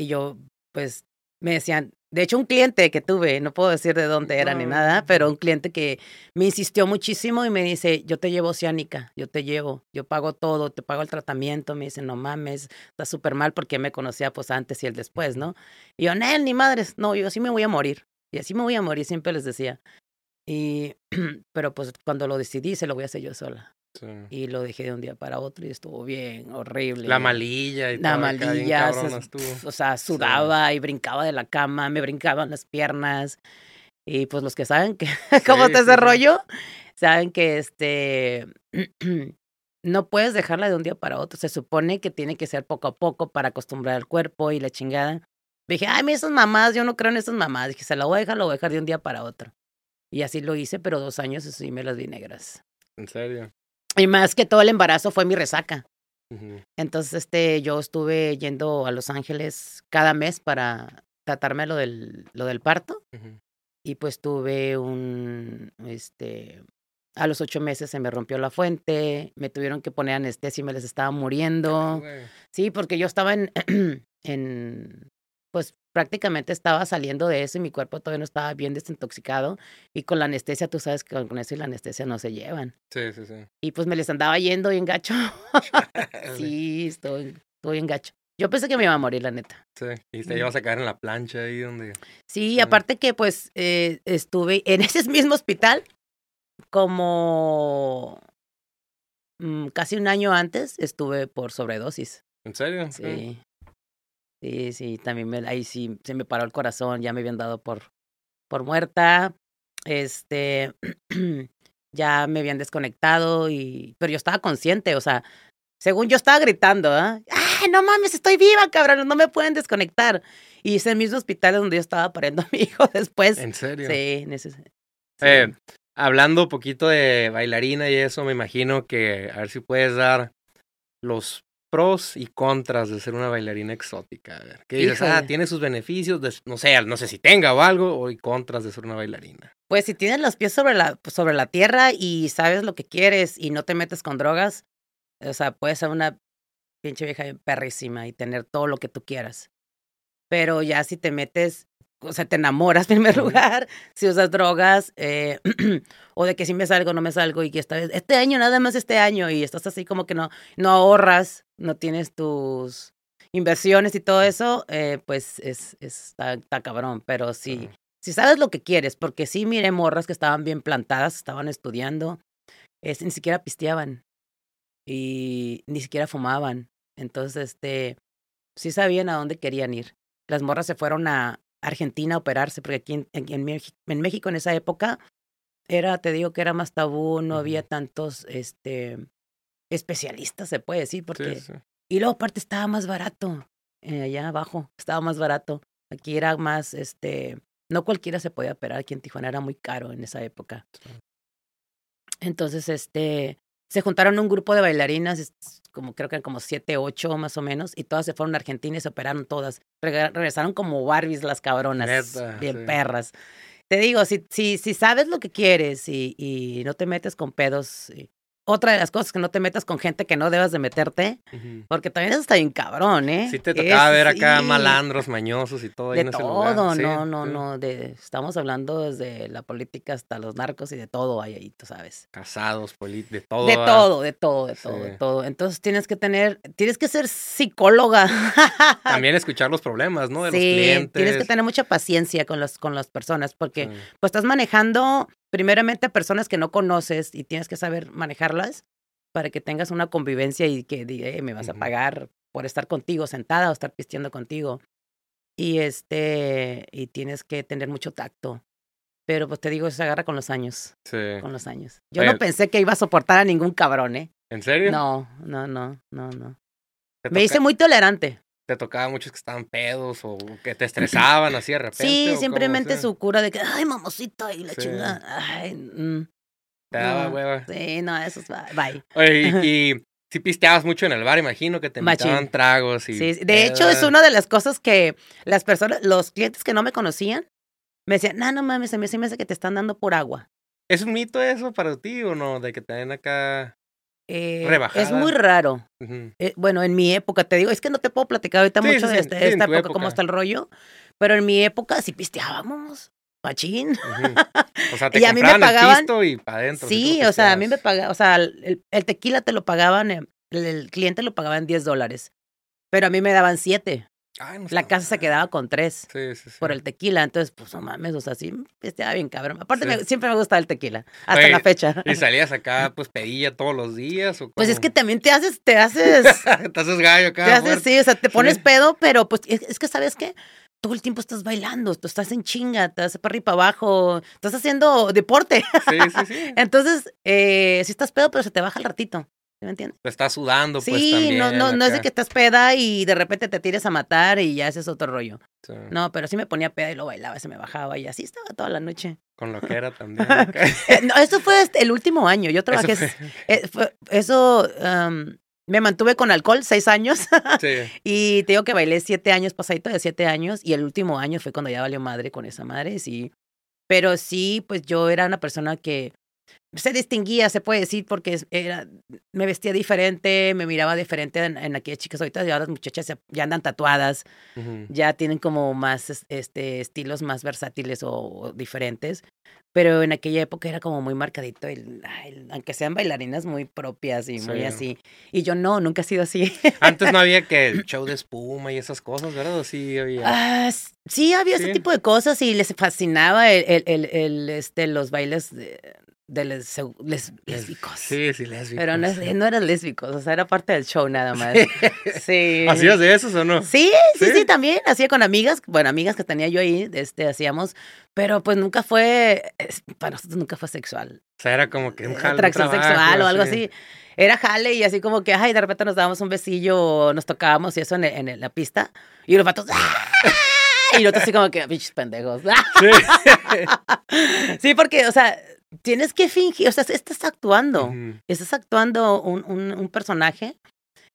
y yo, pues, me decían, de hecho, un cliente que tuve, no puedo decir de dónde era ni nada, pero un cliente que me insistió muchísimo y me dice, yo te llevo oceánica, yo te llevo, yo pago todo, te pago el tratamiento. Me dice, no mames, está súper mal porque me conocía pues antes y el después, ¿no? Y yo, no, ni madres, no, yo así me voy a morir. Y así me voy a morir, siempre les decía. Y, [CLEARS THROAT] pero pues cuando lo decidí, se lo voy a hacer yo sola. Y lo dejé de un día para otro y estuvo bien horrible. La malilla y La malilla, o sea, sudaba y brincaba de la cama, me brincaban las piernas. Y pues los que saben que [LAUGHS] cómo te ese rollo, saben que este [CLEARS THROAT] no puedes dejarla de un día para otro. Se supone que tiene que ser poco a poco para acostumbrar al cuerpo y la chingada. Dije, ay, esas mamás, yo no creo en esas mamás. Dije, se la voy a dejar, lo voy a dejar de un día para otro. Y así lo hice, pero dos años así me las vi negras. ¿En serio? Y más que todo el embarazo fue mi resaca. Entonces, este, yo estuve yendo a Los Ángeles cada mes para tratarme lo del, lo del parto. Y pues tuve un, este, a los ocho meses se me rompió la fuente, me tuvieron que poner anestesia y me les estaba muriendo. Sí, porque yo estaba en, [CLEARS THROAT] en, pues prácticamente estaba saliendo de eso y mi cuerpo todavía no estaba bien desintoxicado. Y con la anestesia, tú sabes que con eso y la anestesia no se llevan. Sí, sí, sí. Y pues me les andaba yendo bien gacho. [LAUGHS] [LAUGHS] sí, estoy, estoy en gacho. Yo pensé que me iba a morir, la neta. Sí, y te ibas a caer en la plancha ahí donde... Sí, aparte que pues eh, estuve en [LAUGHS] ese mismo hospital como mm, casi un año antes estuve por sobredosis. ¿En serio? Sí. Sí, sí, también me, ahí sí se me paró el corazón, ya me habían dado por, por muerta. Este, [CLEARS THROAT] ya me habían desconectado y, pero yo estaba consciente, o sea, según yo estaba gritando, ¿ah? ¡ay, no mames, estoy viva, cabrón! No me pueden desconectar. Y es el mismo hospital donde yo estaba pariendo a mi [LAUGHS] hijo después. ¿En serio? Sí, sí. Eh, hablando un poquito de bailarina y eso, me imagino que a ver si puedes dar los pros y contras de ser una bailarina exótica. A ver, ¿qué dices? Ah, tiene sus beneficios, no sé, no sé si tenga o algo, o y contras de ser una bailarina. Pues si tienes los pies sobre la, sobre la tierra y sabes lo que quieres y no te metes con drogas, o sea, puedes ser una pinche vieja perrísima y tener todo lo que tú quieras. Pero ya si te metes, o sea, te enamoras [LAUGHS] en primer lugar, si usas drogas, eh, [CLEARS THROAT] o de que si me salgo, no me salgo, y que esta vez, este año, nada más este año, y estás así como que no, no ahorras, no tienes tus inversiones y todo eso, eh, pues es, está, cabrón. Pero sí, si sabes lo que quieres, porque sí miré morras que estaban bien plantadas, estaban estudiando, es, ni siquiera pisteaban y ni siquiera fumaban. Entonces, este, sí sabían a dónde querían ir. Las morras se fueron a Argentina a operarse, porque aquí en, en, México en esa época era, te digo que era más tabú, no había tantos este, especialistas, se puede decir, porque... Y luego aparte estaba más barato, eh, allá abajo, estaba más barato. Aquí era más, este, no cualquiera se podía operar, aquí en Tijuana era muy caro en esa época. Entonces, este, se juntaron un grupo de bailarinas, como creo que eran como siete, ocho más o menos, y todas se fueron a Argentina y se operaron todas. regresaron como Barbies las cabronas, bien perras. Te digo, si, si, si sabes lo que quieres y, y no te metes con pedos, otra de las cosas que no te metas con gente que no debas de meterte, porque también eso está bien cabrón, ¿eh? Sí te tocaba ver acá malandros, mañosos y todo. De todo, no, no, no, de, estamos hablando desde la política hasta los narcos y de todo hay ahí, tú sabes. Casados, de todo. De todo, de todo, de todo, de todo. Entonces tienes que tener, tienes que ser psicóloga. [LAUGHS] También escuchar los problemas, ¿no? De los clientes. tienes que tener mucha paciencia con, los, con las personas, porque pues estás manejando primeramente a personas que no conoces y tienes que saber manejarlas para que tengas una convivencia y que diga, me vas a pagar por estar contigo sentada o estar pisteando contigo. Y este, y tienes que tener mucho tacto. Pero pues te digo, eso se agarra con los años. Sí. Con los años. Yo no pensé que iba a soportar a ningún cabrón, ¿eh? ¿En serio? No, no, no, no, no. Me hice muy tolerante te tocaba muchos que estaban pedos o que te estresaban así de [CLEARS THROAT] repente. Sí, simplemente su cura de que, ay, mamosito, y la chingada. Ay, mm, Te daba hueva. Sí, no, eso es bye. Oye, y, si pisteabas mucho en el bar, imagino que te invitaban tragos y. Sí, de hecho, es una de las cosas que las personas, los clientes que no me conocían, me decían, no, no mames, se me hace que te están dando por agua. ¿Es un mito eso para ti o no? De que te den acá. Eh, es muy raro. Eh, bueno, en mi época, te digo, es que no te puedo platicar ahorita mucho de esta época, cómo está el rollo, pero en mi época sí pisteábamos. Machín. O sea, [LAUGHS] te y a mí me pagaban. y para adentro. Sí, o sea, a mí me pagaban, o sea, el, tequila te lo pagaban, el, cliente lo pagaba en 10 dólares, pero a mí me daban 7. La casa se quedaba con tres sí, sí, por el tequila. Entonces, pues no mames, o sea, sí, estaba bien cabrón. Aparte, siempre me gusta el tequila, hasta la fecha. ¿Y salías acá, [LAUGHS] pues pedilla todos los días? ¿o pues es que también te haces, te haces. [LAUGHS] te haces gallo acá. Te haces, sí, o sea, te pones pedo, pero pues es, que, ¿sabes qué? todo el tiempo estás bailando, tú estás en chinga, te vas para arriba para abajo, estás haciendo deporte. Sí, sí, sí. [LAUGHS] Entonces, eh, sí estás pedo, pero se te baja el ratito. ¿Me entiendes? Estás sudando, pues también. Sí, no, no, no es de que estás peda y de repente te tires a matar y ya ese es otro rollo. No, pero sí me ponía peda y lo bailaba, se me bajaba y así estaba toda la noche. Con lo que era [LAUGHS] también. [LAUGHS] Eh, no, eso fue este, el último año. Yo trabajé. Eso, eh, me mantuve con alcohol seis años. sí. [LAUGHS] Y te digo que bailé siete años, pasadito de siete años. Y el último año fue cuando ya valió madre con esa madre, sí. Pero sí, pues yo era una persona que se distinguía, se puede decir, porque era, me vestía diferente, me miraba diferente en, en aquellas chicas. Ahorita ya las muchachas ya, andan tatuadas, ya tienen como más este, estilos más versátiles o, diferentes. Pero en aquella época era como muy marcadito, el, aunque sean bailarinas muy propias y muy así. Y yo no, nunca he sido así. Antes no había que el [LAUGHS] show de espuma y esas cosas, ¿verdad? ¿O sí había? Ah, sí, había ese tipo de cosas y les fascinaba el, el, el este, los bailes de, de les, lésbicos. Sí, sí, lésbicos. Pero no, no, eran lésbicos, o sea, era parte del show nada más. Sí. [LAUGHS] ¿Hacías de esos o no? Sí, sí, sí, también. Hacía con amigas, bueno, amigas que tenía yo ahí, este, hacíamos, pero pues nunca fue, para nosotros nunca fue sexual. O sea, era como que un jale. Atracción sexual o algo así. Era jale y así como que, ay, de repente nos dábamos un besillo, nos tocábamos y eso en, en la pista. Y los vatos, ¡ah! Y nosotros así como que, bichos pendejos. Sí. [LAUGHS] sí, porque, o sea, tienes que fingir, o sea, estás actuando, estás actuando un, un, un, personaje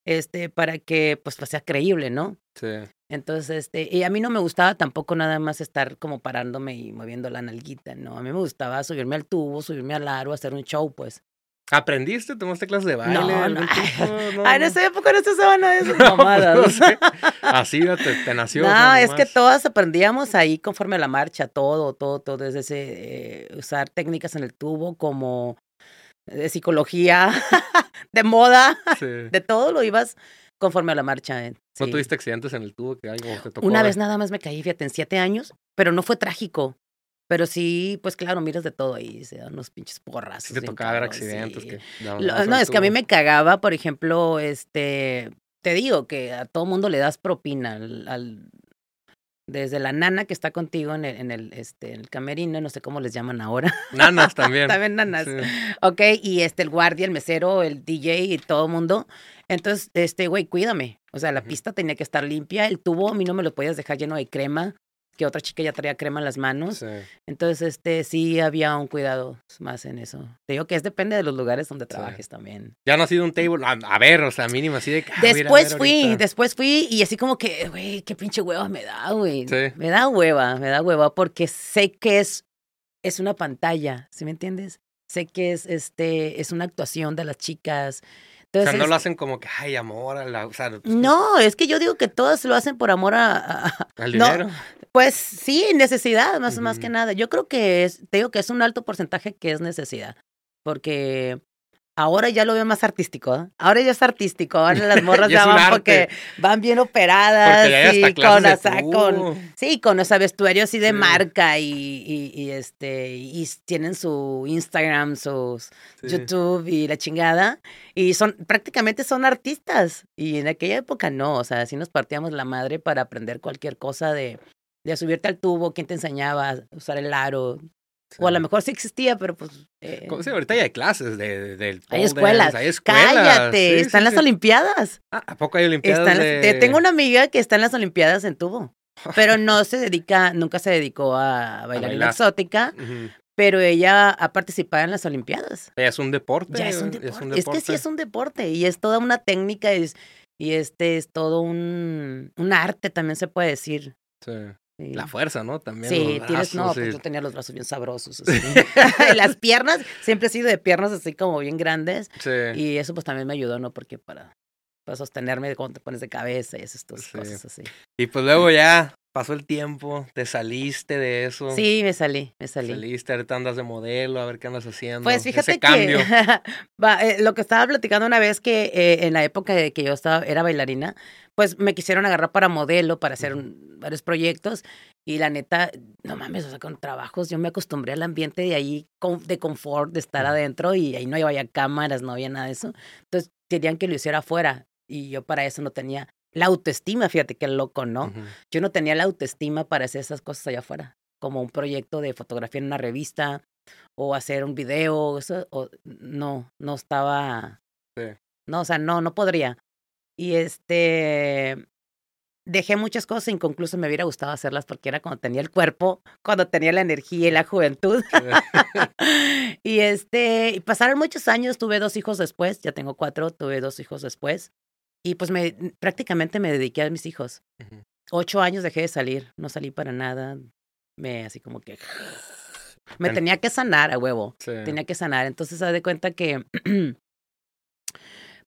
este, para que pues, pues, sea creíble, ¿no? Sí. Entonces, este, y a mí no me gustaba tampoco nada más estar como parándome y moviendo la nalguita, ¿no? A mí me gustaba subirme al tubo, subirme al aro, hacer un show, pues. ¿Aprendiste? ¿Tomaste clases de baile? [LAUGHS] No, no. no, en esa época no se usaban a esas mamadas. [LAUGHS] Así te, nació. No, es que todas aprendíamos ahí conforme a la marcha, todo, todo, todo, desde ese, eh, usar técnicas en el tubo como de psicología, [LAUGHS] de moda, de todo lo ibas conforme a la marcha. Eh, ¿No tuviste accidentes en el tubo que algo te tocó? Una vez nada más me caí, fíjate, en siete años, pero no fue trágico. Pero sí, pues claro, miras de todo ahí, se dan unos pinches porras. Sí, te tocaba ver accidentes. Que, no, es que a mí me cagaba, por ejemplo, este, te digo que a todo mundo le das propina al, desde la nana que está contigo en el, en el, este, el camerino, no sé cómo les llaman ahora. Nanas [LAUGHS] también. también nanas. Ok, y este, el guardia, el mesero, el DJ y todo mundo. Entonces, este, güey, cuídame. O sea, la pista tenía que estar limpia, el tubo a mí no me lo podías dejar lleno de crema que otra chica ya traía crema en las manos. Entonces, este, sí había un cuidado más en eso. Te digo que es depende de los lugares donde trabajes también. Ya no ha sido un table, a, ver, o sea, mínimo así de ah, Después fui, después fui y así como que, güey, qué pinche hueva me da, güey. Me da hueva, me da hueva porque sé que es, es una pantalla, ¿sí me entiendes? Sé que es, este, es una actuación de las chicas o sea, no lo hacen como que, ay, amor a la... O sea, pues, no, es que yo digo que todas lo hacen por amor a... ¿Al [LAUGHS] dinero? pues sí, necesidad, más, más que nada. Yo creo que es, te digo que es un alto porcentaje que es necesidad. Porque Ahora ya lo veo más artístico. ¿eh? Ahora ya es artístico. Ahora las [LAUGHS] morras ya van porque van bien operadas. y con, con, sí, con ese vestuario así de marca y, y, este y tienen su Instagram, su YouTube y la chingada. Y son, prácticamente son artistas. Y en aquella época no. O sea, así nos partíamos la madre para aprender cualquier cosa de, de subirte al tubo, quién te enseñaba a usar el aro, o a lo mejor sí existía, pero pues. Eh, ¿Cómo se ahorita ya hay clases de, del hay, escuelas. hay escuelas. Cállate, están las Olimpiadas. Ah, ¿A poco hay Olimpiadas? Tengo una amiga que está en las Olimpiadas en tubo, pero no se dedica, nunca se dedicó a bailar, en exótica. Pero ella ha participado en las Olimpiadas. Ya es un deporte. Ya es un deporte. Es, que sí es un deporte y es toda una técnica y, y este es todo un, un arte, también se puede decir. Sí. La fuerza, ¿no? También. Sí, tienes, no, pues yo tenía los brazos bien sabrosos. [LAUGHS] Las piernas, siempre he sido de piernas así como bien grandes. Sí. Y eso pues también me ayudó, ¿no? Porque para, para sostenerme cuando te pones de cabeza y esas cosas así. Y pues luego ya pasó el tiempo, te saliste de eso. Sí, me salí, me salí. Saliste, ahorita andas de modelo, a ver qué andas haciendo. Pues fíjate Ese cambio. [LAUGHS] Eh, lo que estaba platicando una vez que eh, en la época de que yo estaba, era bailarina, pues me quisieron agarrar para modelo, para hacer varios proyectos. Y la neta, no mames, o sea, con trabajos yo me acostumbré al ambiente de ahí, de confort, de estar adentro y ahí no había cámaras, no había nada de eso. Entonces querían que lo hiciera afuera y yo para eso no tenía la autoestima, fíjate qué loco, ¿no? Yo no tenía la autoestima para hacer esas cosas allá afuera, como un proyecto de fotografía en una revista o hacer un video, eso, o, no, no estaba, sí. no, o sea, no, no podría. Y este, dejé muchas cosas, incluso me hubiera gustado hacerlas porque era cuando tenía el cuerpo, cuando tenía la energía y la juventud. [LAUGHS] [LAUGHS] y este, pasaron muchos años, tuve dos hijos después, ya tengo cuatro, tuve dos hijos después. Y pues me, prácticamente me dediqué a mis hijos. Ocho años dejé de salir, no salí para nada. Me así como que... [LAUGHS] Me tenía que sanar a huevo. Tenía que sanar. Entonces, se de cuenta que, [CLEARS THROAT]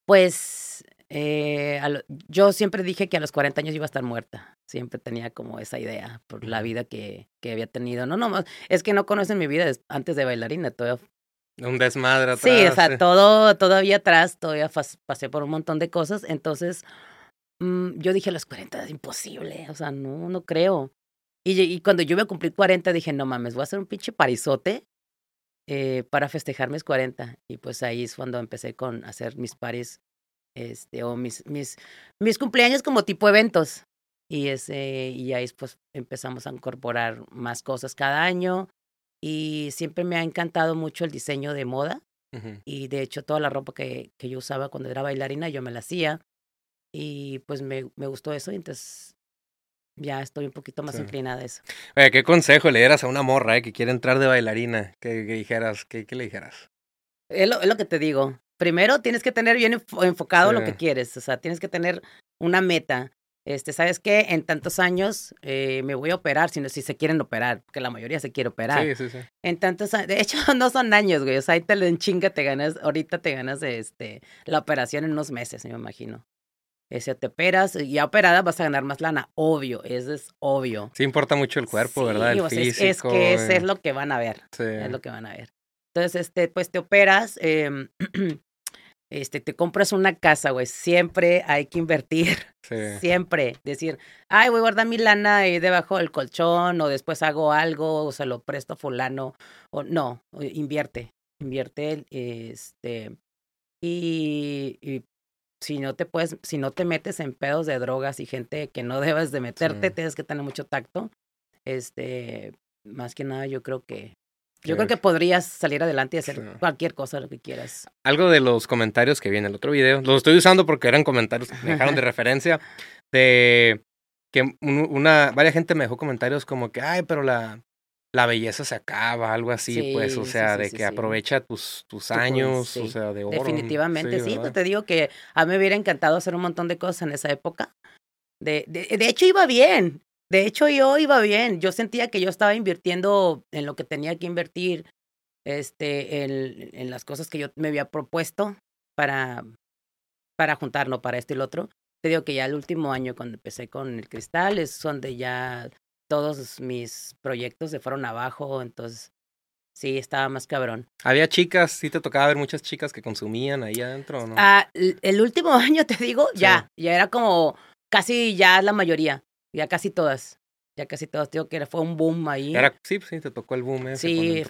pues, eh, yo siempre dije que a los 40 años iba a estar muerta. Siempre tenía como esa idea por la vida que, que había tenido. No, no, es que no conocen mi vida antes de bailarina. Todavía un desmadre atrás. Sí, o sea, todo, todavía atrás, todavía pasé por un montón de cosas. Entonces, mm, yo dije a los 40 es imposible, o sea, no, no creo. Y, y, cuando yo me cumplí 40, dije, no mames, voy a hacer un pinche parizote eh, para festejar mis 40. Y pues ahí es cuando empecé con hacer mis paris, este, o mis, mis, mis cumpleaños como tipo eventos. Y, ese, y ahí pues empezamos a incorporar más cosas cada año y siempre me ha encantado mucho el diseño de moda. Y de hecho, toda la ropa que, que yo usaba cuando era bailarina, yo me la hacía. Y pues me, me gustó eso. Y entonces ya estoy un poquito más inclinada a eso. Oye, ¿qué consejo le dieras a una morra eh, que quiere entrar de bailarina? ¿Qué, dijeras? ¿Qué, ¿Qué, le dijeras? Es lo, es lo, que te digo. Primero tienes que tener bien enfocado lo que quieres. O sea, tienes que tener una meta este, ¿sabes qué? En tantos años eh, me voy a operar, si, si se quieren operar, porque la mayoría se quiere operar. Sí, sí, sí. En tantos de hecho, [LAUGHS] no son años, güey, o sea, ahí te lo enchinga, te ganas, ahorita te ganas este, la operación en unos meses, me imagino. Ese te operas y ya operada vas a ganar más lana, obvio, eso es obvio. Sí importa mucho el cuerpo, ¿verdad? El físico. Es, que eso es lo que van a ver, sí. es lo que van a ver. Entonces, este, pues te operas, eh, [CLEARS THROAT] este, te compras una casa, güey, siempre hay que invertir. [LAUGHS] Siempre. Decir, ay, voy a guardar mi lana ahí debajo del colchón, o después hago algo, o se lo presto a fulano. O no, invierte. Invierte, este. Y, y, si no te puedes, si no te metes en pedos de drogas y gente que no [LAUGHS] debes de meterte, tienes que tener mucho tacto. Este, más que nada, yo creo que yo creo que podrías salir adelante y hacer cualquier cosa lo que quieras. Algo de los comentarios que vi en el otro video, los estoy usando porque eran comentarios que me dejaron de [LAUGHS] referencia, de que una, varias gente me dejó comentarios como que, ay, pero la, la belleza se acaba, algo así, pues, o sea, de que aprovecha tus, tus años, o sea, de oro. Definitivamente, sí, pues te digo que a mí me hubiera encantado hacer un montón de cosas en esa época. De, de, de hecho, iba bien. De hecho, yo iba bien. Yo sentía que yo estaba invirtiendo en lo que tenía que invertir, este, en, en las cosas que yo me había propuesto para, para juntarlo para esto y lo otro. Te digo que ya el último año, cuando empecé con el cristal, es donde ya todos mis proyectos se fueron abajo. Entonces, sí, estaba más cabrón. ¿Había chicas? ¿Sí te tocaba ver muchas chicas que consumían ahí adentro o no? Ah, el último [LAUGHS] año, te digo, ya. Ya era como casi ya la mayoría. Ya casi todas. Ya casi todas. Digo que fue un boom ahí. Era, sí, sí, te tocó el boom ese Sí,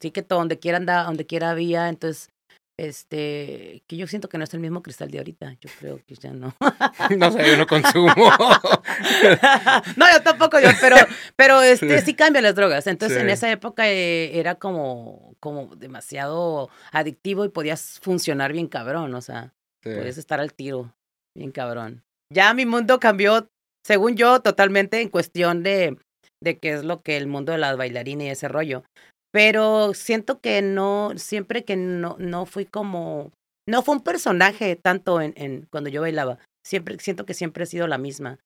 sí que todo, donde quiera andaba, donde quiera había. Entonces, este, que yo siento que no es el mismo cristal de ahorita. Yo creo que ya no. [LAUGHS] no sé, yo no consumo. [LAUGHS] no, yo tampoco, yo, pero, pero [LAUGHS] este, sí. cambian las drogas. Entonces, en esa época eh, era como, como demasiado adictivo y podías funcionar bien cabrón, o sea, podías estar al tiro bien cabrón. Ya mi mundo cambió según yo, totalmente en cuestión de, de qué es lo que el mundo de la bailarina y ese rollo. Pero siento que no, siempre que no, no fui como, no fue un personaje tanto en, en cuando yo bailaba. Siempre, siento que siempre he sido la misma.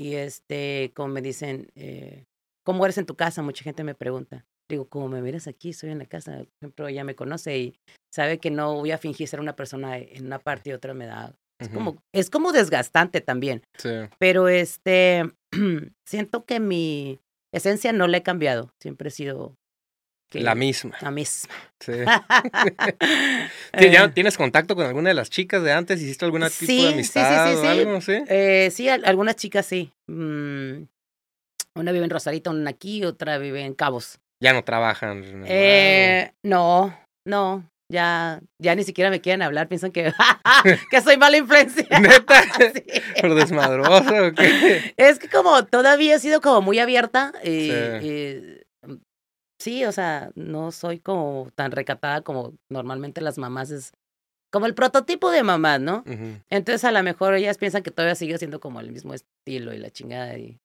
Y este, como me dicen, eh, ¿cómo eres en tu casa? Mucha gente me pregunta. Digo, como me miras aquí, soy en la casa. Por ejemplo, ella me conoce y sabe que no voy a fingir ser una persona en una parte y otra me da es, como, es como desgastante también. Sí. Pero este, [CLEARS THROAT] siento que mi esencia no la he cambiado. Siempre he sido la misma. La misma. Sí. [LAUGHS] [LAUGHS] ¿Ya eh. tienes contacto con alguna de las chicas de antes? ¿Hiciste algún tipo de amistad sí, sí, sí, o algo? Sí, eh, sí algunas chicas sí. Mm, una vive en Rosarito, una aquí, otra vive en Cabos. ¿Ya no trabajan? Eh, no, no. Ya, ya ni siquiera me quieren hablar, piensan que, [LAUGHS] que soy mala influencia. [LAUGHS] ¿Neta? [LAUGHS] ¿Por desmadroso o qué? Es que como todavía he sido como muy abierta, y, y sí, o sea, no soy como tan recatada como normalmente las mamás es como el prototipo de mamá, ¿no? Entonces a lo mejor ellas piensan que todavía sigue siendo como el mismo estilo y la chingada y,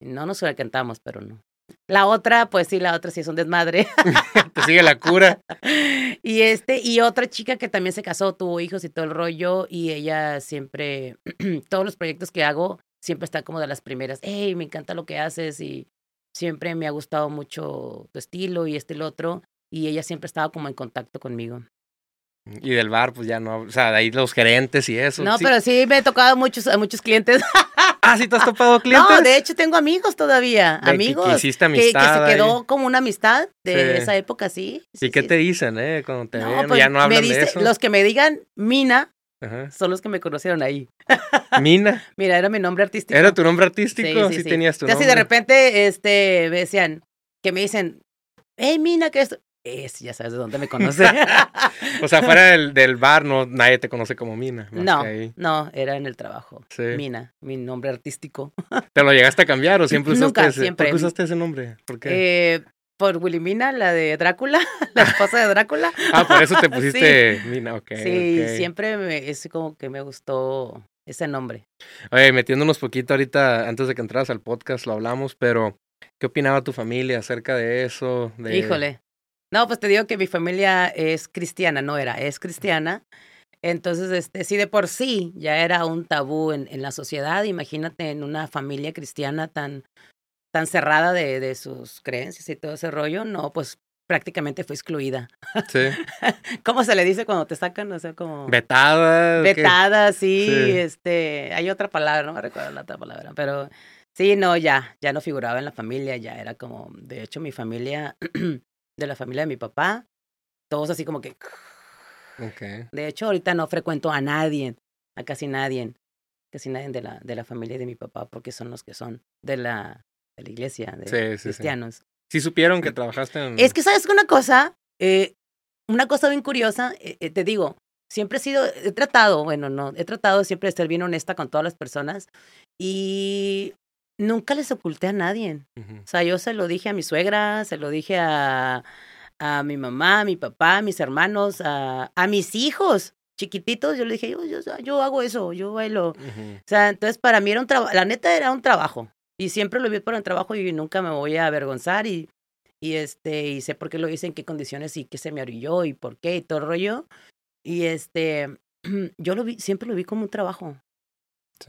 no nos cantamos, pero no. La otra, pues sí, la otra sí es un desmadre. [LAUGHS] Te sigue la cura. [LAUGHS] y este, y otra chica que también se casó, tuvo hijos y todo el rollo, y ella siempre, [CLEARS THROAT] todos los proyectos que hago, siempre está como de las primeras. Hey, me encanta lo que haces y siempre me ha gustado mucho tu estilo y este y el otro, y ella siempre estaba como en contacto conmigo. Y del bar, pues ya no, o sea, de ahí los gerentes y eso. No, pero sí me he tocado muchos, a muchos clientes. [LAUGHS] ah, sí te has [LAUGHS] topado clientes. No, de hecho tengo amigos todavía, amigos. Que, hiciste amistad. Que, se quedó como una amistad de esa época, sí. ¿Y qué te dicen, eh? Cuando te ven, pues, ya no hablan de eso. Los que me digan Mina, son los que me conocieron ahí. [LAUGHS] Mina. Mira, era mi nombre artístico. ¿Era tu nombre artístico? Sí, tenías tu nombre. de repente este, me decían, que me dicen, hey, Mina, ¿qué es? Es, ya sabes de dónde me conoce. [LAUGHS] o sea, fuera del, del, bar, no, nadie te conoce como Mina. no, no, era en el trabajo. Mina, mi nombre artístico. [LAUGHS] ¿Te lo llegaste a cambiar o siempre usaste Nunca, ese? Siempre. ¿Por qué usaste ese nombre? ¿Por qué? Eh, por Willimina, la de Drácula, [LAUGHS] la esposa de Drácula. ah, por eso te pusiste Mina, ok. Sí, siempre me, es como que me gustó ese nombre. Oye, metiéndonos poquito ahorita, antes de que entraras al podcast, lo hablamos, pero ¿qué opinaba tu familia acerca de eso? De... Híjole. No, pues te digo que mi familia es cristiana, no era, es cristiana. Entonces, este, sí de por sí ya era un tabú en, en la sociedad, imagínate en una familia cristiana tan tan cerrada de, de sus creencias y todo ese rollo, no, pues prácticamente fue excluida. Sí. [LAUGHS] ¿Cómo se le dice cuando te sacan? O sea, como... Vetada. Vetada, sí, este, hay otra palabra, no me recuerdo la otra palabra, pero sí, no, ya, ya no figuraba en la familia, ya era como, de hecho, mi familia, [CLEARS THROAT] de la familia de mi papá, todos así como que... Okay. De hecho, ahorita no frecuento a nadie, a casi nadie, casi nadie de la, de la familia de mi papá, porque son los que son de la, de la iglesia, de cristianos. Sí. supieron que trabajaste en... Es que, ¿sabes una cosa? Eh, una cosa bien curiosa, eh, eh, te digo, siempre he sido, he tratado, bueno, no, he tratado siempre de ser bien honesta con todas las personas y nunca les oculté a nadie. O sea, yo se lo dije a mi suegra, se lo dije a, a mi mamá, a mi papá, a mis hermanos, a, a mis hijos chiquititos, yo le dije, yo, yo, yo hago eso, yo bailo. O sea, entonces para mí era un trabajo, la neta era un trabajo. Y siempre lo vi por el trabajo y nunca me voy a avergonzar y, y, este, y sé por qué lo hice, en qué condiciones y qué se me arrulló y por qué y todo el rollo. Y este, [CLEARS THROAT] yo lo vi, siempre lo vi como un trabajo.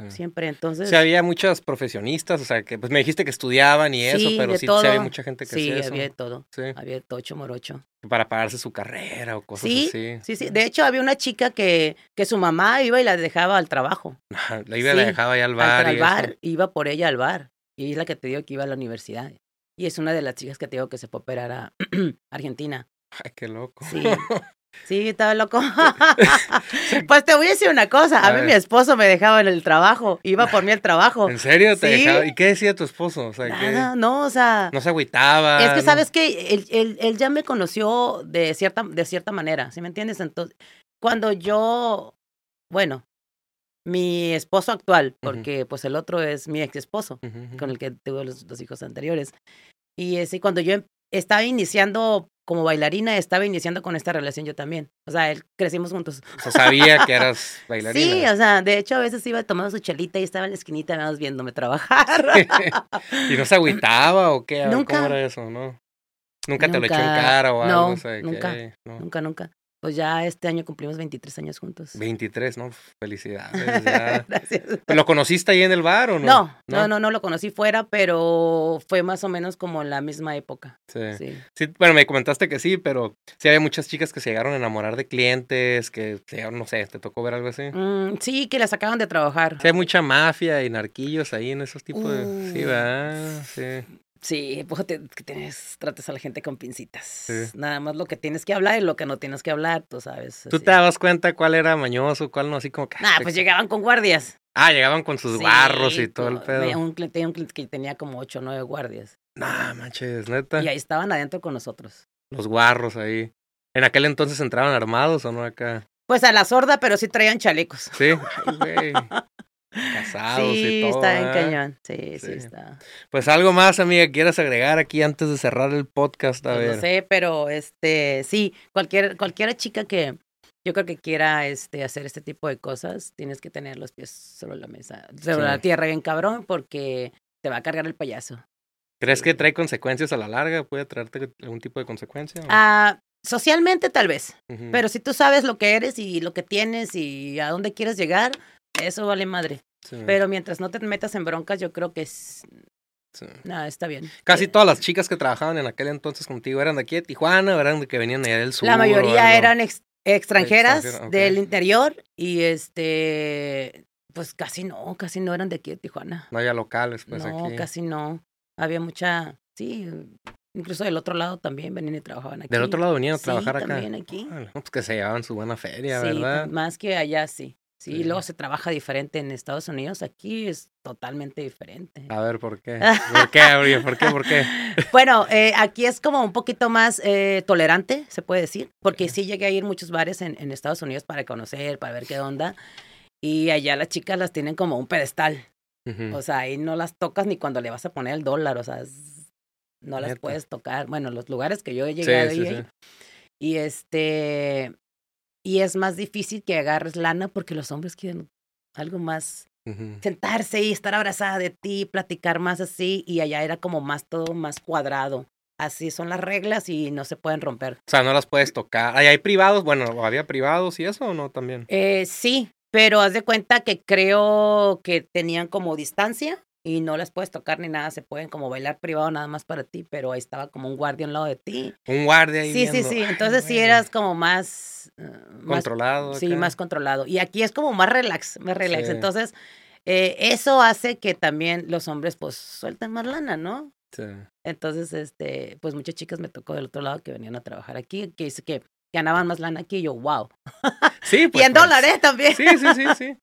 Siempre, entonces. Sí, había muchas profesionistas, o sea, que pues me dijiste que estudiaban y eso, pero sí, había mucha gente que sí, hacía había de todo. Sí. Había tocho morocho. Para pagarse su carrera o cosas así. Sí, sí. De hecho, había una chica que, que su mamá iba y la dejaba al trabajo. la iba y la dejaba ahí al bar. Al, bar, iba por ella al bar. Y es la que te digo que iba a la universidad. Y es una de las chicas que te digo que se fue a operar a [CLEARS THROAT] Argentina. Ay, qué loco. Sí. [LAUGHS] Sí, estaba loco. [LAUGHS] pues te voy a decir una cosa. A, mí mi esposo me dejaba en el trabajo. Iba por mí al trabajo. ¿En serio te dejaba? ¿Y qué decía tu esposo? O sea, Nada, no, o sea. No se agüitaba. Es que sabes que él, él, él, ya me conoció de cierta, de cierta manera. ¿Sí me entiendes? Entonces, cuando yo. Bueno, mi esposo actual, porque pues el otro es mi ex esposo, con el que tuve los dos hijos anteriores. Y ese, cuando yo em, estaba iniciando como bailarina, estaba iniciando con esta relación yo también. O sea, él, crecimos juntos. O sea, sabía que eras [LAUGHS] bailarina. Sí, o sea, de hecho a veces iba tomando su chelita y estaba en la esquinita nada más viéndome trabajar. [LAUGHS] ¿Y no se agüitaba o qué? Nunca. ¿Cómo era eso, no? ¿Nunca, te lo echó en cara o algo? No, nunca, nunca, nunca. Pues ya este año cumplimos 23 años juntos. 23, ¿no? Felicidades. [LAUGHS] Gracias. ¿Lo conociste ahí en el bar o no? no? No, no, no, lo conocí fuera, pero fue más o menos como en la misma época. Sí. sí. bueno, me comentaste que sí, pero sí había muchas chicas que se llegaron a enamorar de clientes, que, no sé, ¿te tocó ver algo así? Mm, sí, que las sacaban de trabajar. Sí, hay mucha mafia y narquillos ahí en esos tipos de... Sí, va, sí. Sí, pues que tienes, trates a la gente con pincitas. Nada más lo que tienes que hablar y lo que no tienes que hablar, tú sabes. ¿Tú te dabas cuenta cuál era mañoso, cuál no? Así como que. Ah, pues llegaban con guardias. Ah, llegaban con sus barros y todo el pedo. Un cliente, un cliente que tenía como ocho o nueve guardias. Nah, manches, neta. Y ahí estaban adentro con nosotros. Los guarros ahí. ¿En aquel entonces entraban armados o no acá? Pues a la sorda, pero sí traían chalecos. Sí, [LAUGHS] güey. Casados sí, y todo. está en cañón. Sí, sí, está. Pues algo más, amiga, quieras agregar aquí antes de cerrar el podcast, a pues ver. No sé, pero este, sí, cualquier, cualquiera chica que yo creo que quiera este, hacer este tipo de cosas, tienes que tener los pies sobre la mesa, sobre la tierra bien cabrón, porque te va a cargar el payaso. ¿Crees que trae consecuencias a la larga? ¿Puede traerte algún tipo de consecuencia? Ah, socialmente tal vez, pero si tú sabes lo que eres y lo que tienes y a dónde quieres llegar, eso vale madre. Pero mientras no te metas en broncas, yo creo que es... Nada, está bien. Casi eh, todas las chicas que trabajaban en aquel entonces contigo eran de aquí de Tijuana, eran de que venían allá del sur. La mayoría eran extranjeras del interior y este, pues casi no, casi no eran de aquí de Tijuana. No había locales, pues no, casi no. Había mucha, sí, incluso del otro lado también venían y trabajaban aquí. Del otro lado venían a trabajar acá. también aquí. pues que se llevaban su buena feria, ¿verdad? más que allá, sí. Sí, y luego se trabaja diferente en Estados Unidos. Aquí es totalmente diferente. A ver, ¿por qué? [LAUGHS] ¿Por qué, ¿Por qué? ¿Por [LAUGHS] qué? bueno, eh, aquí es como un poquito más eh, tolerante, se puede decir, porque sí llegué a ir muchos bares en, en, Estados Unidos para conocer, para ver qué onda. Y allá las chicas las tienen como un pedestal. O sea, ahí no las tocas ni cuando le vas a poner el dólar, o sea, no las puedes tocar. Bueno, los lugares que yo he llegado ahí. Y este, y es más difícil que agarres lana porque los hombres quieren algo más sentarse y estar abrazada de ti, platicar más así y allá era como más todo más cuadrado. Así son las reglas y no se pueden romper. O sea, no las puedes tocar. ¿Hay, hay privados? Bueno, ¿había privados y eso o no también? Eh, sí, pero haz de cuenta que creo que tenían como distancia y no las puedes tocar ni nada, se pueden como bailar privado nada más para ti, pero ahí estaba como un guardia al lado de ti. Un guardia ahí. Sí, sí, sí, entonces sí eras como más... Eh, controlado. sí, más controlado. Y aquí es como más relax, más relax. Entonces, eh, eso hace que también los hombres pues suelten más lana, ¿no? Sí. Entonces, este, pues muchas chicas me tocó del otro lado que venían a trabajar aquí, que dice que ganaban más lana aquí, y yo, wow. [LAUGHS] Sí, pues. y en pues. dólares también. Sí, sí, sí, sí.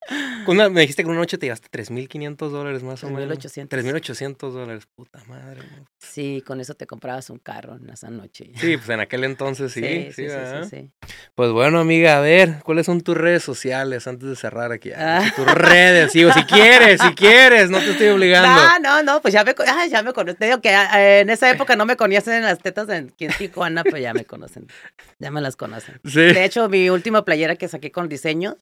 [LAUGHS] me dijiste que una noche te gastaste 3.500 dólares más o menos. 3.800. 3.800 dólares, puta madre. Sí, con eso te comprabas un carro en esa noche. Sí, pues en aquel entonces [LAUGHS] sí. Sí, sí, sí, sí, Pues bueno, amiga, a ver, ¿cuáles son tus redes sociales antes de cerrar aquí? Ah. Tus redes, digo, si quieres, si quieres, no te estoy obligando. No, no, no, pues ya me, ah, ya me conocen. Te digo que ah, en esa época no me conocen en las tetas en, en Tijuana, pues ya me conocen. Ya me las conocen. [LAUGHS] De hecho, mi última playera que saqué con diseño,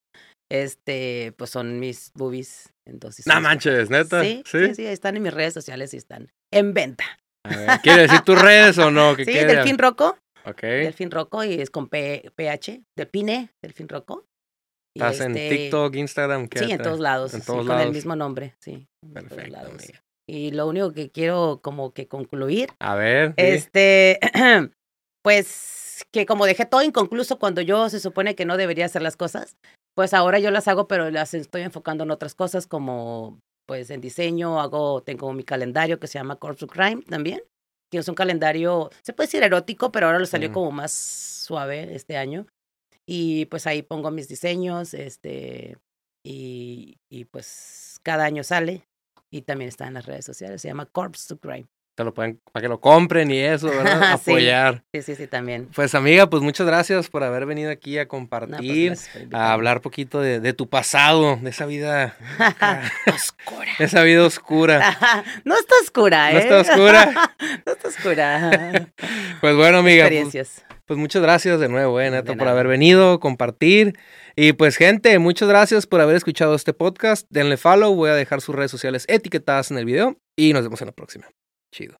este, pues son mis boobies. Entonces, no manches, neta. ¿Sí? ¿Sí? sí, están en mis redes sociales y están en venta. ¿Quiere decir tus redes o no? sí, Delfín Roco. Ok. Delfín Roco y es con P PH, Delfine, Delfín Roco. ¿Estás en este TikTok, Instagram? Sí, en todos lados. En todos lados. Con el mismo nombre, sí. Perfecto. Y lo único que quiero como que concluir. A ver. Este, [CLEARS THROAT] pues que como dejé todo inconcluso cuando yo se supone que no debería hacer las cosas, pues ahora yo las hago, pero las estoy enfocando en otras cosas como pues en diseño, hago, tengo mi calendario que se llama Corpse of Crime también, que es un calendario, se puede decir erótico, pero ahora lo salió como más suave este año. Y pues ahí pongo mis diseños, este, y, y pues cada año sale y también está en las redes sociales, se llama Corpse to Crime lo pueden, para que lo compren y eso, [LAUGHS] ¿verdad? Apoyar. Sí, sí, sí, también. Pues amiga, pues muchas gracias por haber venido aquí a pues, compartir, a hablar poquito de, tu pasado, de esa vida [LAUGHS] oscura. Esa vida oscura. no está oscura, ¿eh? No está oscura. no está oscura. [LAUGHS] pues bueno, amiga. Pues, Experiencias. Pues, muchas gracias de nuevo, eh, Neto, por haber venido, compartir. Y pues, gente, muchas gracias por haber escuchado este podcast. Denle follow, voy a dejar sus redes sociales etiquetadas en el video y nos vemos en la próxima. Chido.